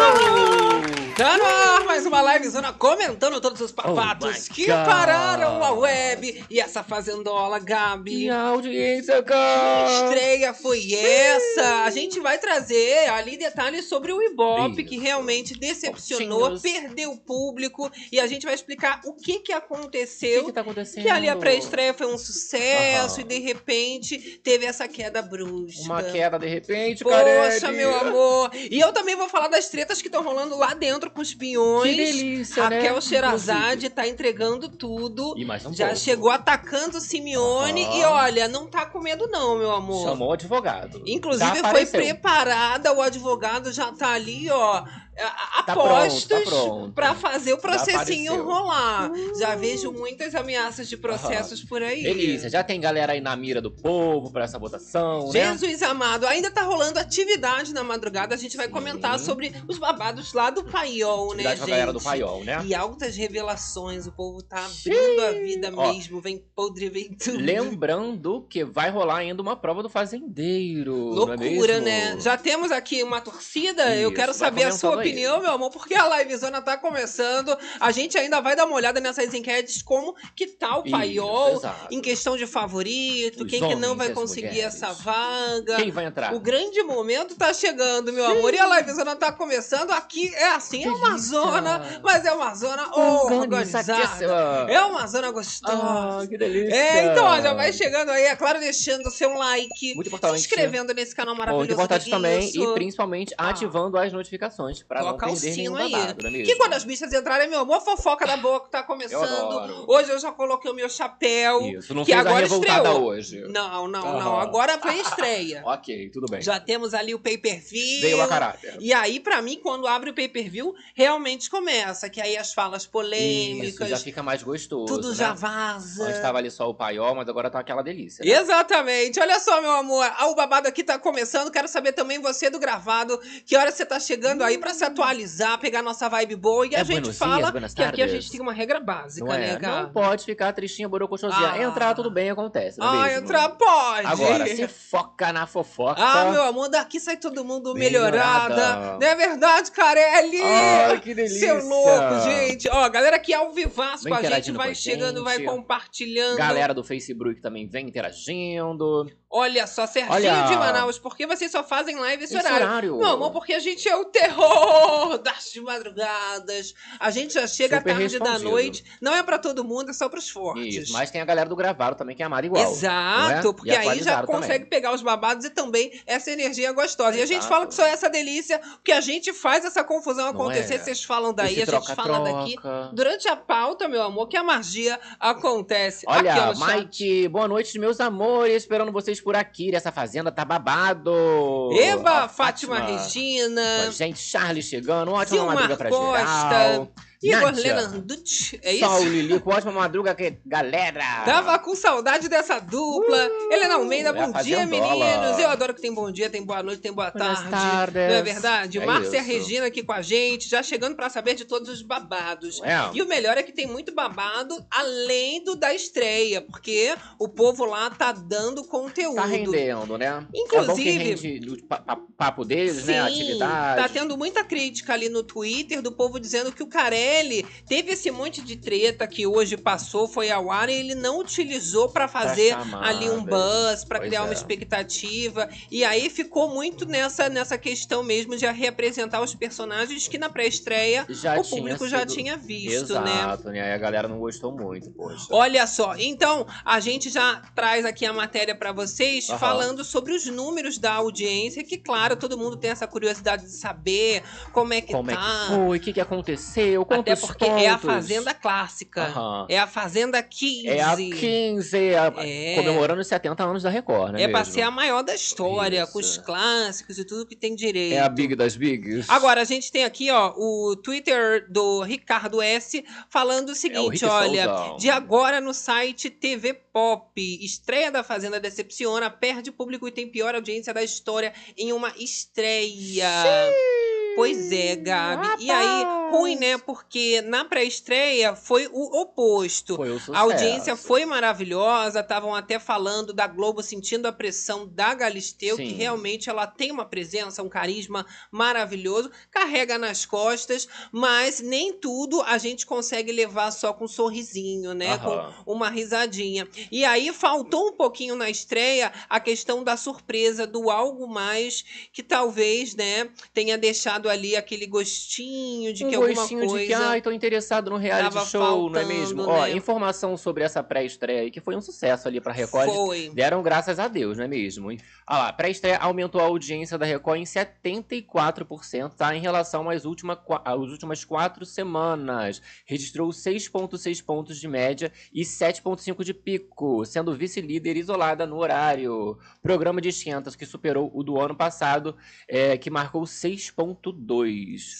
Estamos ao vivo! Mais uma livezona comentando todos os papatos Oh que God. pararam a web. E essa fazendola, Gabi. Que audiência, Que cara! estreia foi essa? A gente vai trazer ali detalhes sobre o Ibope, que realmente decepcionou, perdeu o público. E a gente vai explicar o que, que O aconteceu. que, que tá acontecendo? Que ali a pré-estreia foi um sucesso e de repente teve essa queda brusca. Uma queda de repente, Poxa, Carelli. meu amor. E eu também vou falar das tretas que estão rolando lá dentro com os pinhões. Que delícia, né? Raquel Sherazade tá entregando tudo. E mais um Já pouco. chegou atacando o Simeone Aham. e olha, não tá com medo não, meu amor. Chamou o advogado. Inclusive Já foi apareceu. preparada, o advogado já tá ali, ó, Tá apostos tá pronto. pra fazer o processinho rolar. Já vejo muitas ameaças de processos por aí. Delícia, já tem galera aí na mira do povo pra essa votação, né? Jesus amado, ainda tá rolando atividade na madrugada. A gente vai Sim. comentar sobre os babados lá do Paiol, né, a galera do gente? Paiol, né? E altas revelações, o povo tá abrindo a vida Ó. mesmo, vem podre, vem tudo. Lembrando que vai rolar ainda uma prova do fazendeiro. não é Loucura, mesmo? né? Já temos aqui uma torcida. eu Isso, quero vai saber a sua aí. Opinião, meu amor, porque a livezona tá começando. A gente ainda vai dar uma olhada nessas enquetes, como que tá o Isso, paiol exato. em questão de favorito, Os quem que não vai conseguir mulheres. essa vaga. Quem vai entrar? O grande momento tá chegando, meu amor. E a livezona tá começando. Aqui é assim, é uma Delícia. zona, mas é uma zona organizada. É uma zona gostosa. Ah, que delícia. É, então, ó, já vai chegando aí, é claro, deixando seu like, Muito se importante. inscrevendo nesse canal maravilhoso. Muito importante também Isso. e principalmente Ah. ativando as notificações pra Coloca não o perder sino nenhum aí. babado, é? Que quando as bichas entrarem, meu amor, fofoca da boa que tá Eu começando. adoro. Hoje eu já coloquei o meu chapéu. Isso, não que fez a agora revoltada estreou. hoje. Não, não, Aham. não. Agora foi estreia. Ok, tudo bem. já temos ali o pay-per-view. Veio a caráter. E aí, pra mim, quando abre o pay-per-view, realmente começa. Que aí as falas Isso, polêmicas, já fica mais gostoso, tudo né? já vaza. Antes tava ali só o paiol, mas agora tá aquela delícia. né? Exatamente. Olha só, meu amor. O babado aqui tá começando. Quero saber também você do gravado. Que hora você tá chegando aí pra se atualizar, pegar nossa vibe boa. E a É gente buenos fala dias, que aqui a gente tem uma regra básica, Não né, é? cara? Não pode ficar tristinha, borocochosinha. Ah. Entrar, tudo bem, acontece, é Ah, mesmo? entrar pode. Agora, se foca na fofoca. Ah, meu amor, daqui sai todo mundo melhorada. Melhorada. Não é verdade, Carelli? Ai, que delícia. Seu louco, gente. Ó, galera aqui ao vivaço Vem com a gente, vai a chegando, vai gente. compartilhando. Galera do Facebook também vem interagindo. Olha só, Serginho Olha. de Manaus, por que vocês só fazem live esse, Esse horário? horário. Não, amor, porque a gente é o terror das madrugadas. A gente já chega Super tarde da noite. Não é pra todo mundo, é só pros fortes. Isso, mas tem a galera do gravado também que é amada igual. Exato, é? porque aí já atualizado consegue também. pegar os babados e também essa energia gostosa. E a gente Exato. fala que só é essa delícia, porque a gente faz essa confusão acontecer. é? Vocês falam daí, Esse a gente fala daqui. troca-troca. Durante a pauta, meu amor, que a magia acontece. Olha. Mike, boa noite, meus amores. Esperando vocês por aqui. Essa fazenda tá babado. Eba, Fátima, Com a Regina, gente, Charlie chegando. Ótima Silmar madruga pra Costa, geral. Igor Nádia. Lenanducci, é isso? Sol Lilico, ótima madruga, que... galera. Tava com saudade dessa dupla. Helena Almeida, é bom dia, meninos. Eu adoro que tem bom dia, tem boa noite, tem boa Buenas tarde. tardes. Não é verdade? É Márcia isso. Regina aqui com a gente, já chegando pra saber de todos os babados. É. E o melhor é que tem muito babado além do da estreia, porque o povo lá tá dando conteúdo. Tá rendendo, né? Inclusive- É bom que rende o pa- pa- papo deles, né? A Sim, atividade. tá tendo muita crítica ali no Twitter do povo dizendo que o Carelli teve esse monte de treta que hoje passou, foi ao ar e ele não utilizou pra fazer chamar, ali um velho. buzz, Pois criar uma é. expectativa. E aí ficou muito nessa, nessa questão mesmo de representar os personagens que na pré-estreia Já o público já sido- tinha visto, né? Exato, né? Aí a galera não gostou muito, poxa. Olha só, então a gente já traz aqui a matéria pra vocês Aham. falando sobre os números da audiência, que claro, todo mundo tem essa curiosidade de saber como é que Como é tá. que foi? O que, que aconteceu? Até porque é a pontos? Fazenda Clássica. Aham. É a Fazenda 15. É a 15, a- É. comemorando os 70 anos da Record, né? É pra mesmo? ser a maior da história, Isso. com os clássicos e tudo que tem direito. É a Big das Bigs. Agora, a gente tem aqui, ó, o Twitter do Ricardo S. falando o É o seguinte, olha, Souzão. de agora no site TV Pop, estreia da Fazenda decepciona, perde público e tem pior audiência da história em uma estreia. Pois é, Gabi. E aí, ruim, né? Porque na pré-estreia foi o oposto. Foi o sucesso. A audiência foi maravilhosa, estavam até falando da Globo sentindo a pressão da Galisteu, que Sim. realmente ela tem uma presença, um carisma maravilhoso, carrega nas costas, mas nem tudo a gente consegue levar só com um sorrisinho, né? Aham. Com uma risadinha. E aí faltou um pouquinho na estreia a questão da surpresa, do algo mais que talvez, né, tenha deixado ali aquele gostinho de um que alguma gostinho coisa. de que, ai, tô interessado no reality show, não é faltando, mesmo? Ó, né? informação sobre essa pré-estreia aí, que foi um sucesso ali pra Record. Foi. Deram graças a Deus, não é mesmo? E, lá, pré-estreia aumentou a audiência da Record em 74%, tá? Em relação às, última, às últimas quatro semanas. Registrou 6,6 pontos de média e 7,5 de pico, sendo vice-líder isolada no horário. Programa de esquentas que superou o do ano passado, é, que marcou 6,2.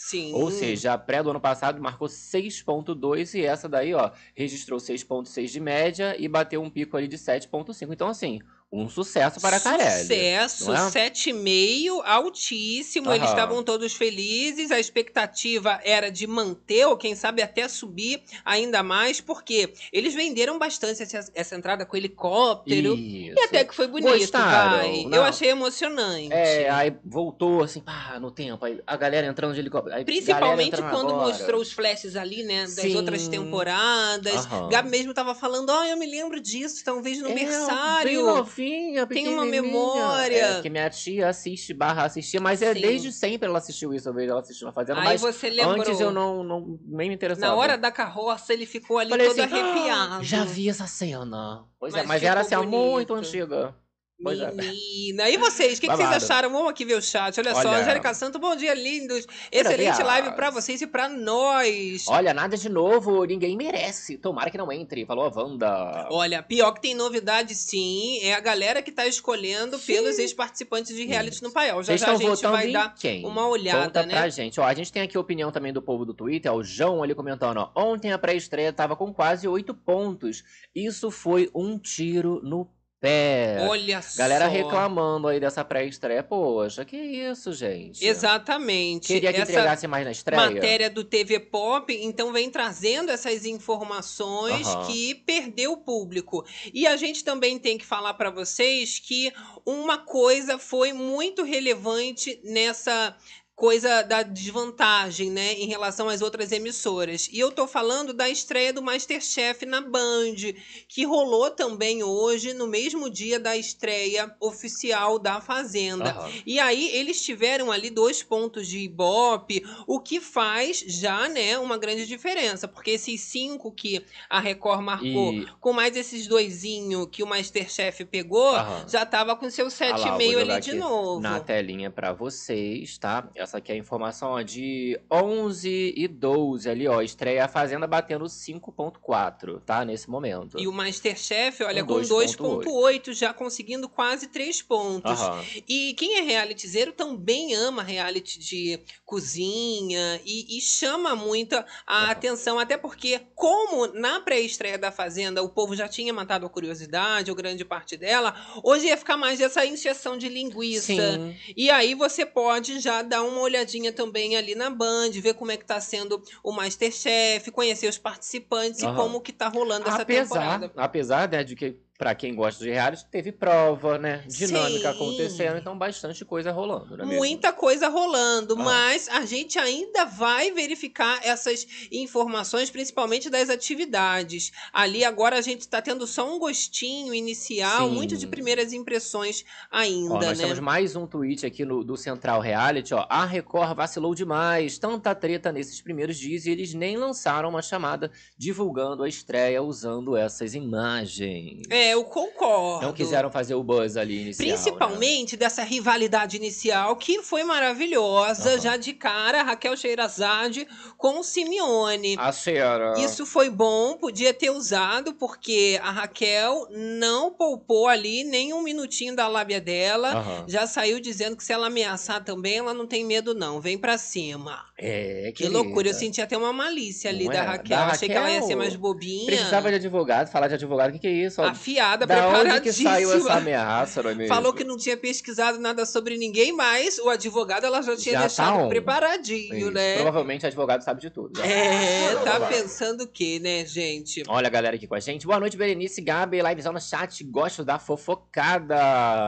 Sim. Ou seja, a pré do ano passado marcou 6.2 e essa daí, ó, registrou 6.6 de média e bateu um pico ali de 7.5. Então, assim, um sucesso para a Carelli. Sucesso, é? 7,5, altíssimo. Eles estavam todos felizes. A expectativa era de manter, ou quem sabe até subir ainda mais, porque eles venderam bastante essa, essa entrada com helicóptero. Isso. E até que foi bonito, Gostaram? Eu achei emocionante. É, aí voltou assim, pá, no tempo. Aí a galera entrando de helicóptero. aí Principalmente quando agora. mostrou os flashes ali, né? Das Sim. outras temporadas. Gabi mesmo tava falando, ó, eu me lembro disso, talvez no É, berçário. Novinha, Tem uma memória. É, que minha tia assiste barra assistia, mas é Sim. desde sempre ela assistiu isso, eu vejo ela assistindo a Fazenda, Aí mas você lembrou. antes eu não, não nem me interessava. Na hora da carroça, ele ficou ali Falei todo assim, "Ah, arrepiado. Já vi essa cena. Pois é, Mas mas era assim, há muito bonito. antiga. É. Menina. E vocês, o que, que vocês acharam? Vamos aqui ver o chat. Olha, só, Olha. Angélica Santo, bom dia, lindos. Excelente Maravilha. live pra vocês e pra nós. Olha, nada de novo, ninguém merece. Tomara que não entre, falou a Wanda. Olha, pior que tem novidade sim, é a galera que tá escolhendo Sim. pelos ex-participantes de reality no paiol. Já já a gente vai dar quem? uma olhada, Conta né? pra gente. Ó, a gente tem aqui a opinião também do povo do Twitter, o João ali comentando, ó. Ontem a pré-estreia tava com quase oito pontos. Isso foi um tiro no pé. Olha só. Galera reclamando aí dessa pré-estreia. Poxa, que isso, gente? Exatamente. Queria que Essa entregasse mais na estreia. matéria do TV Pop, então vem trazendo essas informações Aham. que perdeu o público. E a gente também tem que falar para vocês que uma coisa foi muito relevante nessa coisa da desvantagem, né, em relação às outras emissoras. E eu tô falando da estreia do MasterChef na Band, que rolou também hoje no mesmo dia da estreia oficial da Fazenda. Aham. E aí eles tiveram ali dois pontos de Ibope, o que faz já, né, uma grande diferença, porque esses cinco que a Record marcou, E... com mais esses doisinho que o Masterchef pegou, Aham. já tava com seu Ah lá, eu vou 7,5 jogar ali de aqui novo. Na telinha pra vocês, tá? Essa aqui é a informação ó, de 11 e 12 ali, ó. Estreia a Fazenda batendo 5.4, tá? Nesse momento. E o Masterchef, olha, Com com 2,8. 2,8, já conseguindo quase 3 pontos. Aham. E quem é realityzeiro também ama reality de cozinha e, e chama muito a Aham. atenção, até porque, como na pré-estreia da Fazenda o povo já tinha matado a curiosidade, ou grande parte dela, hoje ia ficar mais essa injeção de linguiça. Sim. E aí você pode já dar uma olhadinha também ali na Band, ver como é que tá sendo o Masterchef, conhecer os participantes e Aham. como que tá rolando essa apesar, temporada. apesar né, de que pra quem gosta de reality teve prova, né, dinâmica Sim. acontecendo, então bastante coisa rolando, é mesmo? Muita coisa rolando, Ah. mas a gente ainda vai verificar essas informações, principalmente das atividades. Ali agora a gente está tendo só um gostinho inicial, Sim. muito de primeiras impressões ainda, Ó, nós né? temos mais um tweet aqui no, do Central Reality, ó. A Record vacilou demais, tanta treta nesses primeiros dias e eles nem lançaram uma chamada divulgando a estreia usando essas imagens. É, eu concordo. Não quiseram fazer o buzz ali inicial. né? Principalmente dessa rivalidade inicial, que foi maravilhosa, Aham. já de cara, Raquel Sherazade com o Simeone. A Sierra. Isso foi bom, podia ter usado, porque a Raquel não poupou ali nem um minutinho da lábia dela. Aham. Já saiu dizendo que se ela ameaçar também, ela não tem medo, não. Vem pra cima. É, Que loucura. Eu senti até uma malícia ali da? Raquel. Da Achei que ela ia ser Raquel, mais bobinha. Precisava de advogado, falar de advogado, o que, que é isso? ó? A FIA maquiada, Da onde que saiu essa preparadíssima. ameaça, não é mesmo? Falou que não tinha pesquisado nada sobre ninguém, mas o advogado ela já tinha Já tá deixado on. preparadinho, Isso. né? Provavelmente o advogado sabe de tudo. já. É, tá pensando o quê, né, gente? Olha a galera aqui com a gente. Boa noite, Berenice, Gabi, livezão no chat. Gosto da fofocada.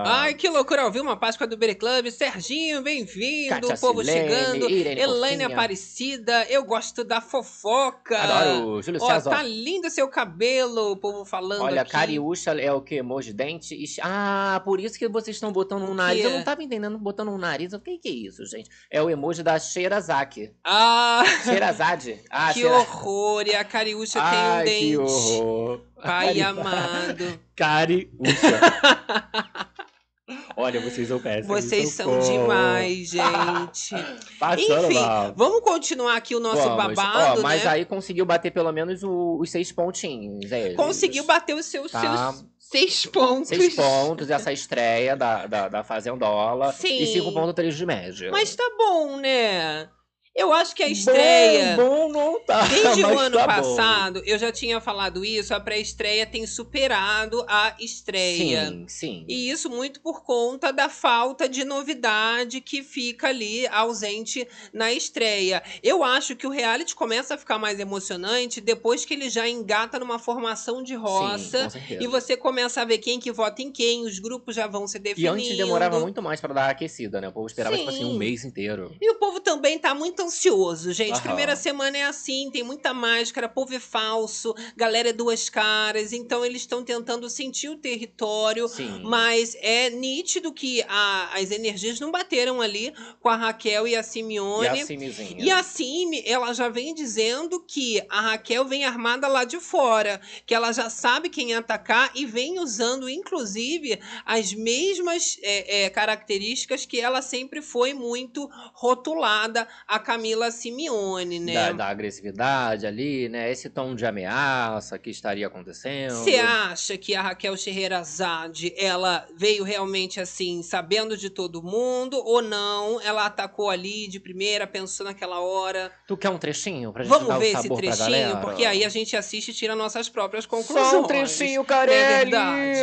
Ai, que loucura, ouviu uma Páscoa do Bere Club. Serginho, bem-vindo. O povo Silene, chegando. Irene Elaine. Aparecida, eu gosto da fofoca. Adoro. Júlio Ó, César. tá lindo seu cabelo, o povo falando Olha, aqui. Cariúcha é o que? Emoji dente? Ah, por isso que vocês estão botando um nariz. Eu não tava entendendo botando um nariz. O que que é isso, gente? É o emoji da Sherazaki. Ah, Sherazade. Ah, que Shera- horror. E a Cariúcha tem um dente. que horror. Pai Cari- amado. Cariúcha. Olha, vocês são péssimos. Vocês são demais, gente. Passando Enfim, mal. vamos continuar aqui o nosso Vamos. babado, Ó, mas né? aí conseguiu bater pelo menos o- os seis pontinhos. É, Conseguiu bater os seus, Tá. seus seis pontos. Seis pontos essa estreia da, da, da Fazendola. Sim. E 5.3 de média. Mas tá bom, né? Eu acho que a estreia. Bom, bom não tá. Desde o ano tá bom. passado, eu já tinha falado isso, a pré-estreia tem superado a estreia. Sim, sim. E isso muito por conta da falta de novidade que fica ali ausente na estreia. Eu acho que o reality começa a ficar mais emocionante depois que ele já engata numa formação de Sim, roça. certeza. e você começa a ver quem que vota em quem, os grupos já vão se E definindo. antes demorava muito mais pra dar aquecida, né? O povo esperava, tipo assim, Sim. um mês inteiro. E o povo também tá muito ansioso, gente. Aham. Primeira semana é assim, tem muita máscara, povo é falso, galera é duas caras, então eles estão tentando sentir o território. Sim. Mas é nítido que a- as energias não bateram ali com a Raquel e a E Simeone. a Simizinha. E a Simi, ela já vem dizendo que a Raquel vem armada lá de fora, que ela já sabe quem atacar e vem usando, inclusive, as mesmas é, é, características que ela sempre foi muito rotulada, a Camila Simeone, né? Da, da agressividade ali, né? Esse tom de ameaça que estaria acontecendo. Você acha que a Raquel Scheherazade, ela veio realmente assim, sabendo de todo mundo, ou não? Ela atacou ali de primeira, pensou naquela hora. Tu quer um trechinho pra gente Vamos dar ver o esse trechinho, porque aí a gente assiste e tira nossas próprias conclusões. Só um trechinho, Não é Carelli! verdade?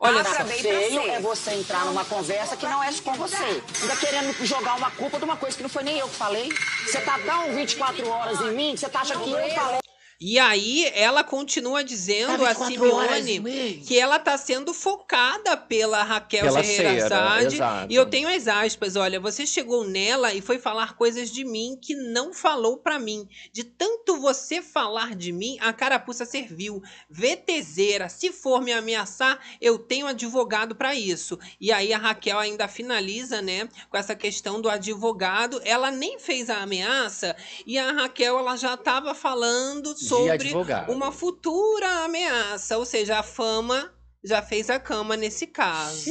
Olha Acha só. feio é você entrar numa conversa que não é com você. Ainda querendo jogar uma culpa de uma coisa que não foi nem eu que falei. Você tá tão 24 horas em mim que você tá achando que eu falei. E aí ela continua dizendo, a 24 horas, Simeone, que ela tá sendo focada pela Raquel Pela Scheherazade. E eu tenho as aspas, olha, você chegou nela e foi falar coisas de mim que não falou pra mim. De tanto você falar de mim, a carapuça serviu. VTZera, se for me ameaçar, eu tenho advogado pra isso. E aí a Raquel ainda finaliza, né, com essa questão do advogado. Ela nem fez a ameaça e a Raquel ela já estava falando sobre uma futura ameaça, ou seja, a fama já fez a cama nesse caso.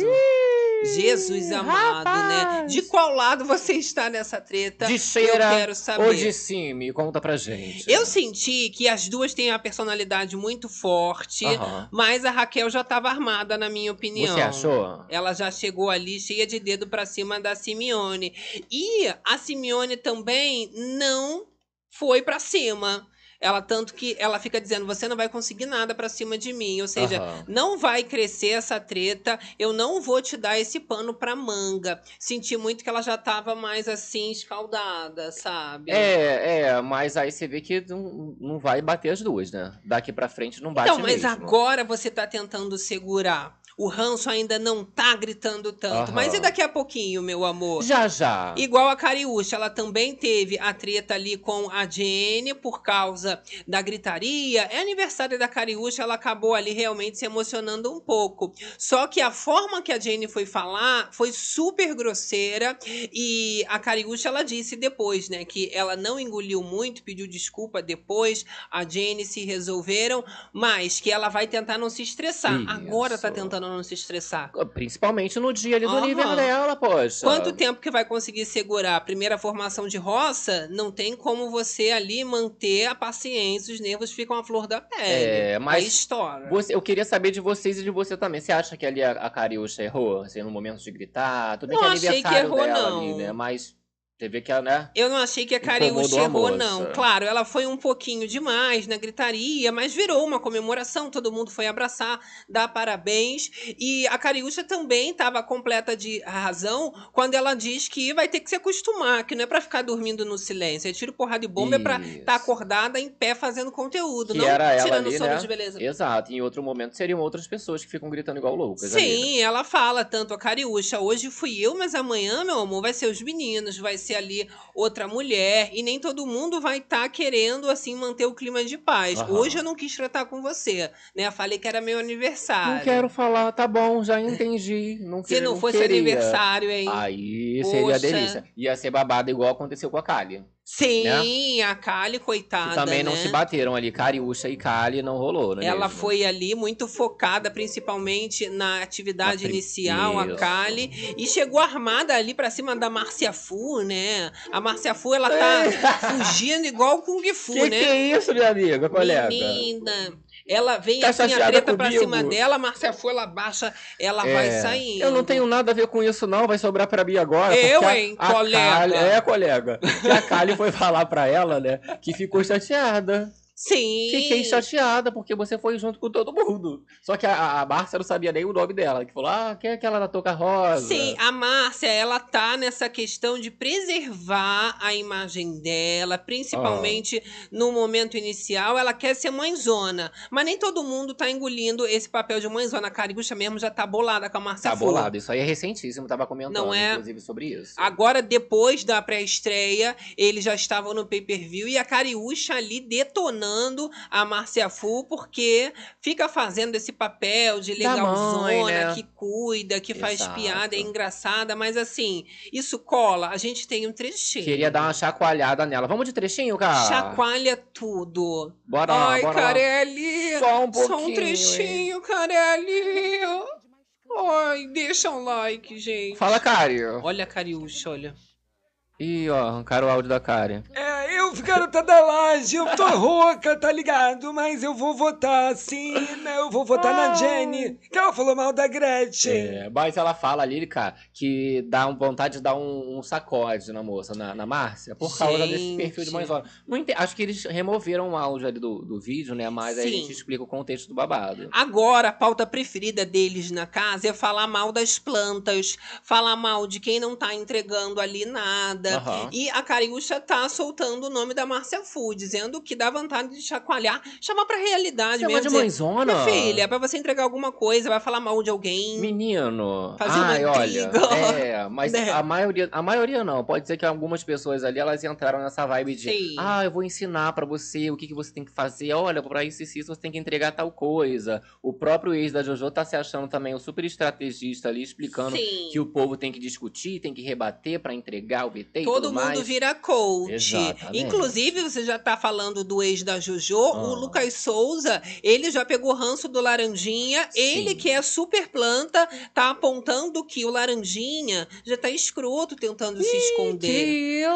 Jesus amado, né? rapaz! De qual lado você está nessa treta? De eu cheira quero saber. ou de cime? Conta pra gente. Eu senti que as duas têm a personalidade muito forte, Aham. mas a Raquel já estava armada, na minha opinião. Você achou? Ela já chegou ali cheia de dedo pra cima da Simeone. E a Simeone também não foi pra cima. Ela tanto que ela fica dizendo: "Você não vai conseguir nada pra cima de mim", ou seja, Aham. não vai crescer essa treta, eu não vou te dar esse pano pra manga. Senti muito que ela já tava mais assim escaldada, sabe? É, é, mas aí você vê que não, não vai bater as duas, né? Daqui pra frente não bate Então, mas mesmo. agora você tá tentando segurar. O ranço ainda não tá gritando tanto. Aham. Mas e daqui a pouquinho, meu amor? Já, já. Igual a Cariúcha, ela também teve a treta ali com a Jenny por causa da gritaria. É aniversário da Cariúcha, ela acabou ali realmente se emocionando um pouco. Só que a forma que a Jenny foi falar foi super grosseira e a Cariúcha ela disse depois, né, que ela não engoliu muito, pediu desculpa depois, a Jenny se resolveram, mas que ela vai tentar não se estressar. Agora tá Isso. Não se estressar. Principalmente no dia ali do Aham. nível dela, poxa. Quanto tempo que vai conseguir segurar a primeira formação de roça? Não tem como você ali manter a paciência, os nervos ficam à flor da pele. É, mas Aí estoura. Você- eu queria saber de vocês e de você também. Você acha que ali a, a Cariúcha errou? Assim, no momento de gritar? Tudo bem Não que é achei que aniversário errou, dela não. ali, né? Mas Você vê que ela, né? Eu não achei que a a errou, moça. não. Claro, ela foi um pouquinho demais na gritaria, mas virou uma comemoração, todo mundo foi abraçar, dar parabéns. E a Cariúcha também estava completa de razão quando ela diz que vai ter que se acostumar, que não é pra ficar dormindo no silêncio. É tiro, porrada e bomba, é pra Isso. estar acordada em pé fazendo conteúdo, Que não era ela tirando ali, sono né? de beleza. Exato. Em outro momento seriam outras pessoas que ficam gritando igual loucas. ali, né? Sim, ela fala tanto a Cariúcha. Hoje fui eu, mas amanhã, meu amor, vai ser os meninos, vai ser ali outra mulher. E nem todo mundo vai estar querendo, assim, manter o clima de paz. Aham. Hoje eu não quis tratar com você, né? Falei que era meu aniversário. Não quero falar, tá bom, já entendi. Não Se que- não fosse queria. aniversário, hein? Aí seria Poxa. delícia. Ia ser babado igual aconteceu com a Kali. Sim, a Kali, coitada. Que também não né? se bateram ali. Cariúcha e Kali não rolou, né? Ela mesmo? foi ali muito focada, principalmente na atividade Na pri- inicial, a. Kali, e chegou armada ali pra cima da Márcia Fu, né? A Márcia Fu, ela tá fugindo igual o Kung Fu, Que né? que é isso, minha amiga, colega? Menina, ela vem Tá assim, a treta pra comigo? cima dela, Márcia ela baixa, ela É, vai saindo. Eu não tenho nada a ver com isso, não. Vai sobrar pra mim agora. Eu, porque a- hein, a colega? Kali- é, colega. Que a Kali foi falar pra ela, né? Que ficou chateada. Sim. Fiquei chateada porque você foi junto com todo mundo. Só que a, a Márcia não sabia nem o nome dela. Que falou, ah, quem é aquela da touca rosa? Sim, a Márcia, ela tá nessa questão de preservar a imagem dela, principalmente Ah. no momento inicial. Ela quer ser mãezona, mas nem todo mundo tá engolindo esse papel de mãezona. A Caribucha mesmo já tá bolada com a Márcia Tá Fu. bolado. Isso aí é recentíssimo. Tava comentando, Não é? inclusive, sobre isso. Agora, depois da pré-estreia, eles já estavam no pay-per-view e a Cariúcha ali detonando a Márcia Fu, porque fica fazendo esse papel de legalzona, mãe, né? que cuida, que faz Exato. piada, é engraçada, mas assim, isso cola. A gente tem um trechinho. Queria dar uma chacoalhada nela. Vamos de trechinho, cara? Chacoalha tudo. Bora lá, Ai, bora lá. Carelli! Só um Só um pouquinho, trechinho, Carelli! Ai, deixa um like, gente. Fala, Kari. Olha a Cariúcha, olha. Ih, ó, arrancaram o áudio da Kari. É, eu, garota da laje, eu tô rouca, tá ligado? Mas eu vou votar sim, né? Eu vou votar na Jenny, que ela falou mal da Gretchen. É, mas ela fala ali, cara, que dá vontade de dar um, um sacode na moça, na, na Márcia, por causa desse perfil de mãezona. Não ente- Acho que eles removeram o áudio ali do, do vídeo, né? Mas aí a Sim. gente explica o contexto do babado. Agora, a pauta preferida deles na casa é falar mal das plantas, falar mal de quem não tá entregando ali nada. Aham. E a Cariúcha tá soltando o nome da Márcia Fu, dizendo que dá vontade de chacoalhar, chamar pra realidade Chama mesmo. de dizer, mãezona? Minha filha, é pra você entregar alguma coisa, vai falar mal de alguém. Menino. Fazer uma Ai, olha. intriga. É, mas Né? a maioria, a maioria não. Pode ser que algumas pessoas ali elas entraram nessa vibe de, Sim. ah, eu vou ensinar pra você o que, que você tem que fazer. Olha, pra isso, isso, isso, você tem que entregar tal coisa. O próprio ex da JoJo tá se achando também um super estrategista ali, explicando Sim. que o povo tem que discutir, tem que rebater pra entregar o VT e Todo tudo mundo mais. vira coach. Exatamente. Inclusive, você já tá falando do ex da Jojo, o Ah. Lucas Souza, ele já pegou ranço do Laranjinha. Ele, Sim. que é super planta, tá apontando que o Laranjinha já tá escroto tentando se esconder.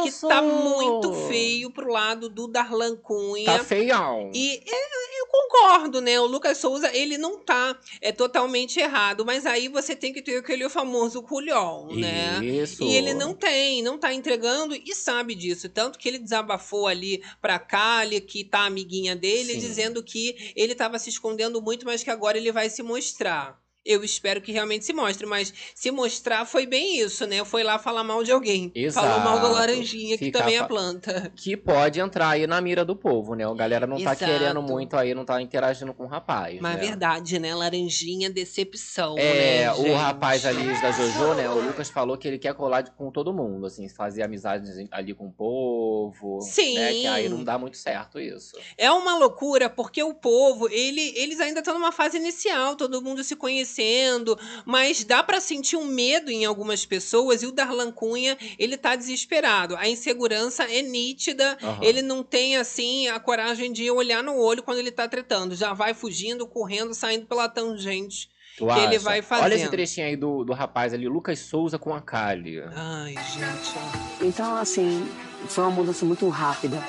Que Que tá muito feio pro lado do Darlan Cunha. Tá feião. E é, eu concordo, né? O Lucas Souza, ele não tá é totalmente errado, mas aí você tem que ter aquele famoso culhão, né? Isso. E ele não tem, não tá entregando e sabe disso. Tanto que ele desabafou ali pra Kali, que tá amiguinha dele, Sim. dizendo que ele tava se escondendo muito, mas que agora ele vai se mostrar. Eu espero que realmente se mostre, mas se mostrar foi bem isso, né? Foi lá falar mal de alguém. Falou mal do Exato. laranjinha, que Fica também é planta. que pode entrar aí na mira do povo, né? A galera não tá Exato. querendo muito aí, não tá interagindo com o rapaz. Mas né? é verdade, né? Laranjinha, decepção, É, né, o rapaz ali da Jojo, né? O Lucas falou que ele quer colar com todo mundo, assim, fazer amizade ali com o povo. Sim. Né? Que aí não dá muito certo isso. É uma loucura, porque o povo, ele, eles ainda estão numa fase inicial, todo mundo se conhecendo, mas dá pra sentir um medo em algumas pessoas e o Darlan Cunha, ele tá desesperado. A insegurança é nítida, Aham. ele não tem, assim, a coragem de olhar no olho quando ele tá tretando. Já vai fugindo, correndo, saindo pela tangente. Tu que ele acha? vai Olha esse fazendo. trechinho aí do, do rapaz ali, Lucas Souza com a Kali. Ai, gente, ó. Então, assim, foi uma mudança muito rápida.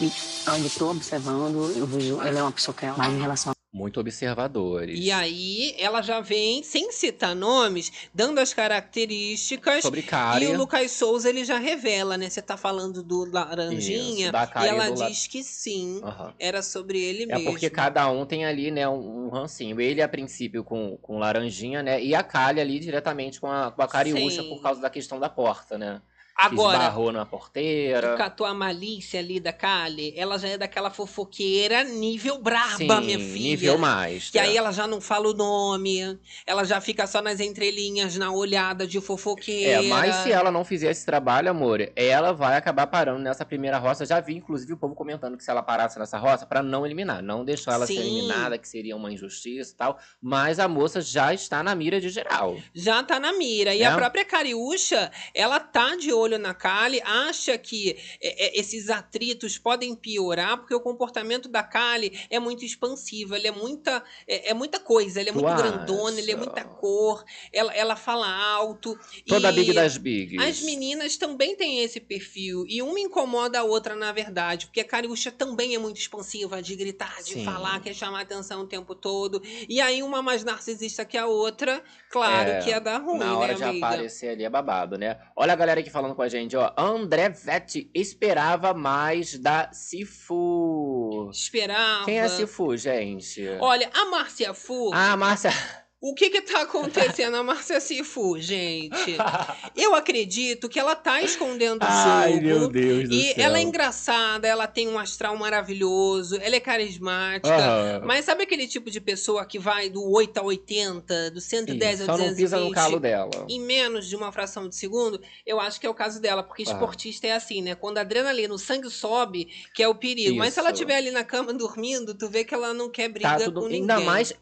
E eu ainda estou observando, eu vejo, ela é uma pessoa que é mais em relação Muito observadores. E aí ela já vem, sem citar nomes, dando as características. Sobre E Kari. o Lucas Souza ele já revela, né? Você tá falando do Laranjinha. Isso, da e ela do diz que sim. Aham. Era sobre ele É mesmo. porque cada um tem ali, né, um, um rancinho. Ele, a princípio, com, com laranjinha, né? E a Kali ali diretamente com a, com a Cariúcha por causa da questão da porta, né? Agora, esbarrou na porteira. a malícia ali da Kali, ela já é daquela fofoqueira nível braba, Sim, minha filha. nível mais. Que aí ela já não fala o nome, ela já fica só nas entrelinhas, na olhada de fofoqueira. É, mas se ela não fizer esse trabalho, amor, ela vai acabar parando nessa primeira roça. Já vi, inclusive, o povo comentando que se ela parasse nessa roça, pra não eliminar, não deixar ela ser Sim. eliminada, que seria uma injustiça e tal. Mas a moça já está na mira de geral. Já tá na mira. E Né? a própria Cariúcha, ela tá de olho na Kali, acha que é, é, esses atritos podem piorar, porque o comportamento da Kali é muito expansivo, ele é muita, é, é muita coisa, ele é muito grandona, ele é muita cor, ela, ela fala alto. Toda e... big das bigs. As meninas também têm esse perfil. E uma incomoda a outra, na verdade. Porque a Cariúcha também é muito expansiva, de gritar, de Sim. falar, quer chamar atenção o tempo todo. E aí, uma mais narcisista que a outra, claro É, que ia dar ruim, Na hora né, de amiga? aparecer ali é babado, né? Olha a galera aqui falando com a gente, ó. André Vetti esperava mais da Cifu. Esperava. Quem é a Cifu, gente? Olha, a Márcia Fu, Ah, Márcia. O que que tá acontecendo? A Márcia Cifu, gente. Eu acredito que ela tá escondendo o jogo. Ai, meu Deus do E céu. ela é engraçada, ela tem um astral maravilhoso, ela é carismática. Aham. Mas sabe aquele tipo de pessoa que vai do 8 a 80, do 110 Isso, ao Só não pisa 220 no calo dela. em menos de uma fração de segundo? Eu acho que é o caso dela, porque Aham. esportista é assim, né? Quando a adrenalina, o sangue sobe, que é o perigo. Mas se ela Isso. estiver ali na cama dormindo, tu vê que ela não quer briga Tá tudo com ainda ninguém. mais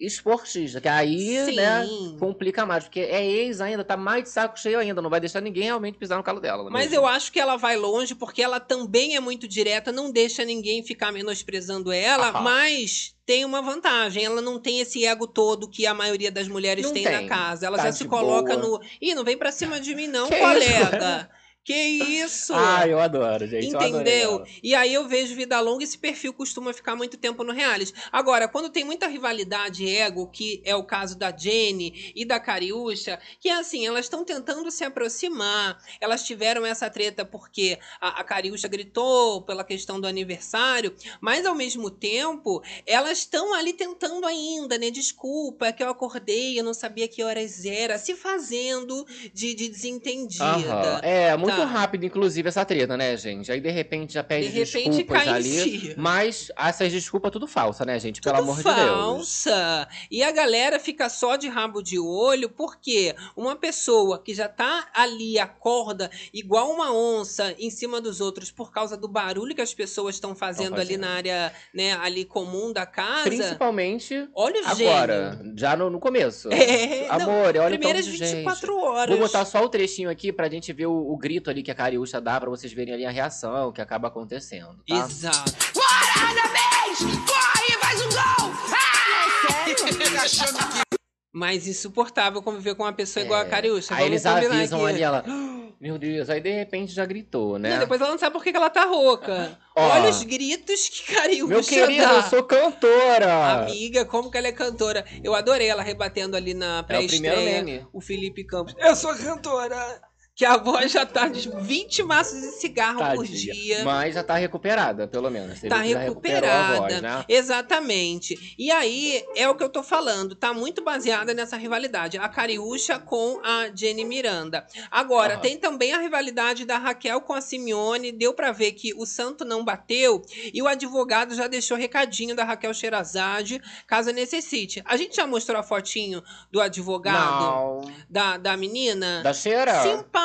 ex-esportista, que aí, Sim. né, complica mais, porque é ex ainda, tá mais de saco cheio ainda, não vai deixar ninguém realmente pisar no calo dela. não é Mas mesmo? eu acho que ela vai longe porque ela também é muito direta, não deixa ninguém ficar menosprezando ela, mas tem uma vantagem. Ela não tem esse ego todo que a maioria das mulheres tem, tem. na casa. Ela Tá já se coloca boa. no. Ih, não vem pra cima de mim, não, Que colega. Que isso? Ah, eu adoro, gente. Entendeu? E aí eu vejo vida longa e esse perfil costuma ficar muito tempo no reality. Agora, quando tem muita rivalidade e ego, que é o caso da Jenny e da Cariúcha, que é assim, elas estão tentando se aproximar. Elas tiveram essa treta porque a, a Cariúcha gritou pela questão do aniversário, mas ao mesmo tempo, elas estão ali tentando ainda, né? Desculpa, é que eu acordei, eu não sabia que horas era, se fazendo de, de desentendida. Aham. É, muito Tá. rápido, inclusive, essa treta, né, gente? Aí, de repente, já pede De repente desculpas ali. si. Mas essas desculpas tudo falsa, né, gente? Pelo Tudo amor de Deus. falsa. E a galera fica só de rabo de olho porque uma pessoa que já tá ali, acorda igual uma onça em cima dos outros por causa do barulho que as pessoas estão fazendo, ali fazendo. na área, né, ali comum da casa. Principalmente Olha o agora, gênio. já no, no começo. É, não, Amor, olha o Primeiras tanto de gente. 24 horas. Vou botar só o trechinho aqui pra gente ver o, o grito ali que a Cariúcha dá, pra vocês verem ali a reação que acaba acontecendo, tá? Exato. Corre, faz um gol! Mas insuportável conviver com uma pessoa igual a É. Cariúcha. Aí eles avisam aqui. ali, ela... Meu Deus, aí de repente já gritou, né? Não, depois ela não sabe por que que ela tá rouca. Ó. Olha os gritos que Cariúcha Meu querido, dá. eu sou cantora! Amiga, como que ela é cantora? Eu adorei ela rebatendo ali na É o primeiro pré-estreia meme. o Felipe Campos. Eu sou cantora. Que a voz já tá de 20 maços de cigarro por Tadinha. dia. Mas já tá recuperada, pelo menos. Você Tá recuperada. voz, né? Exatamente. E aí, é o que eu tô falando. Tá muito baseada nessa rivalidade. A Cariúcha com a Jenny Miranda. Agora, Aham. tem também a rivalidade da Raquel com a Simeone. Deu pra ver que o santo não bateu. E o advogado já deixou recadinho da Raquel Sherazade, caso necessite. A gente já mostrou a fotinho do advogado Não. da, da menina? Da cheira?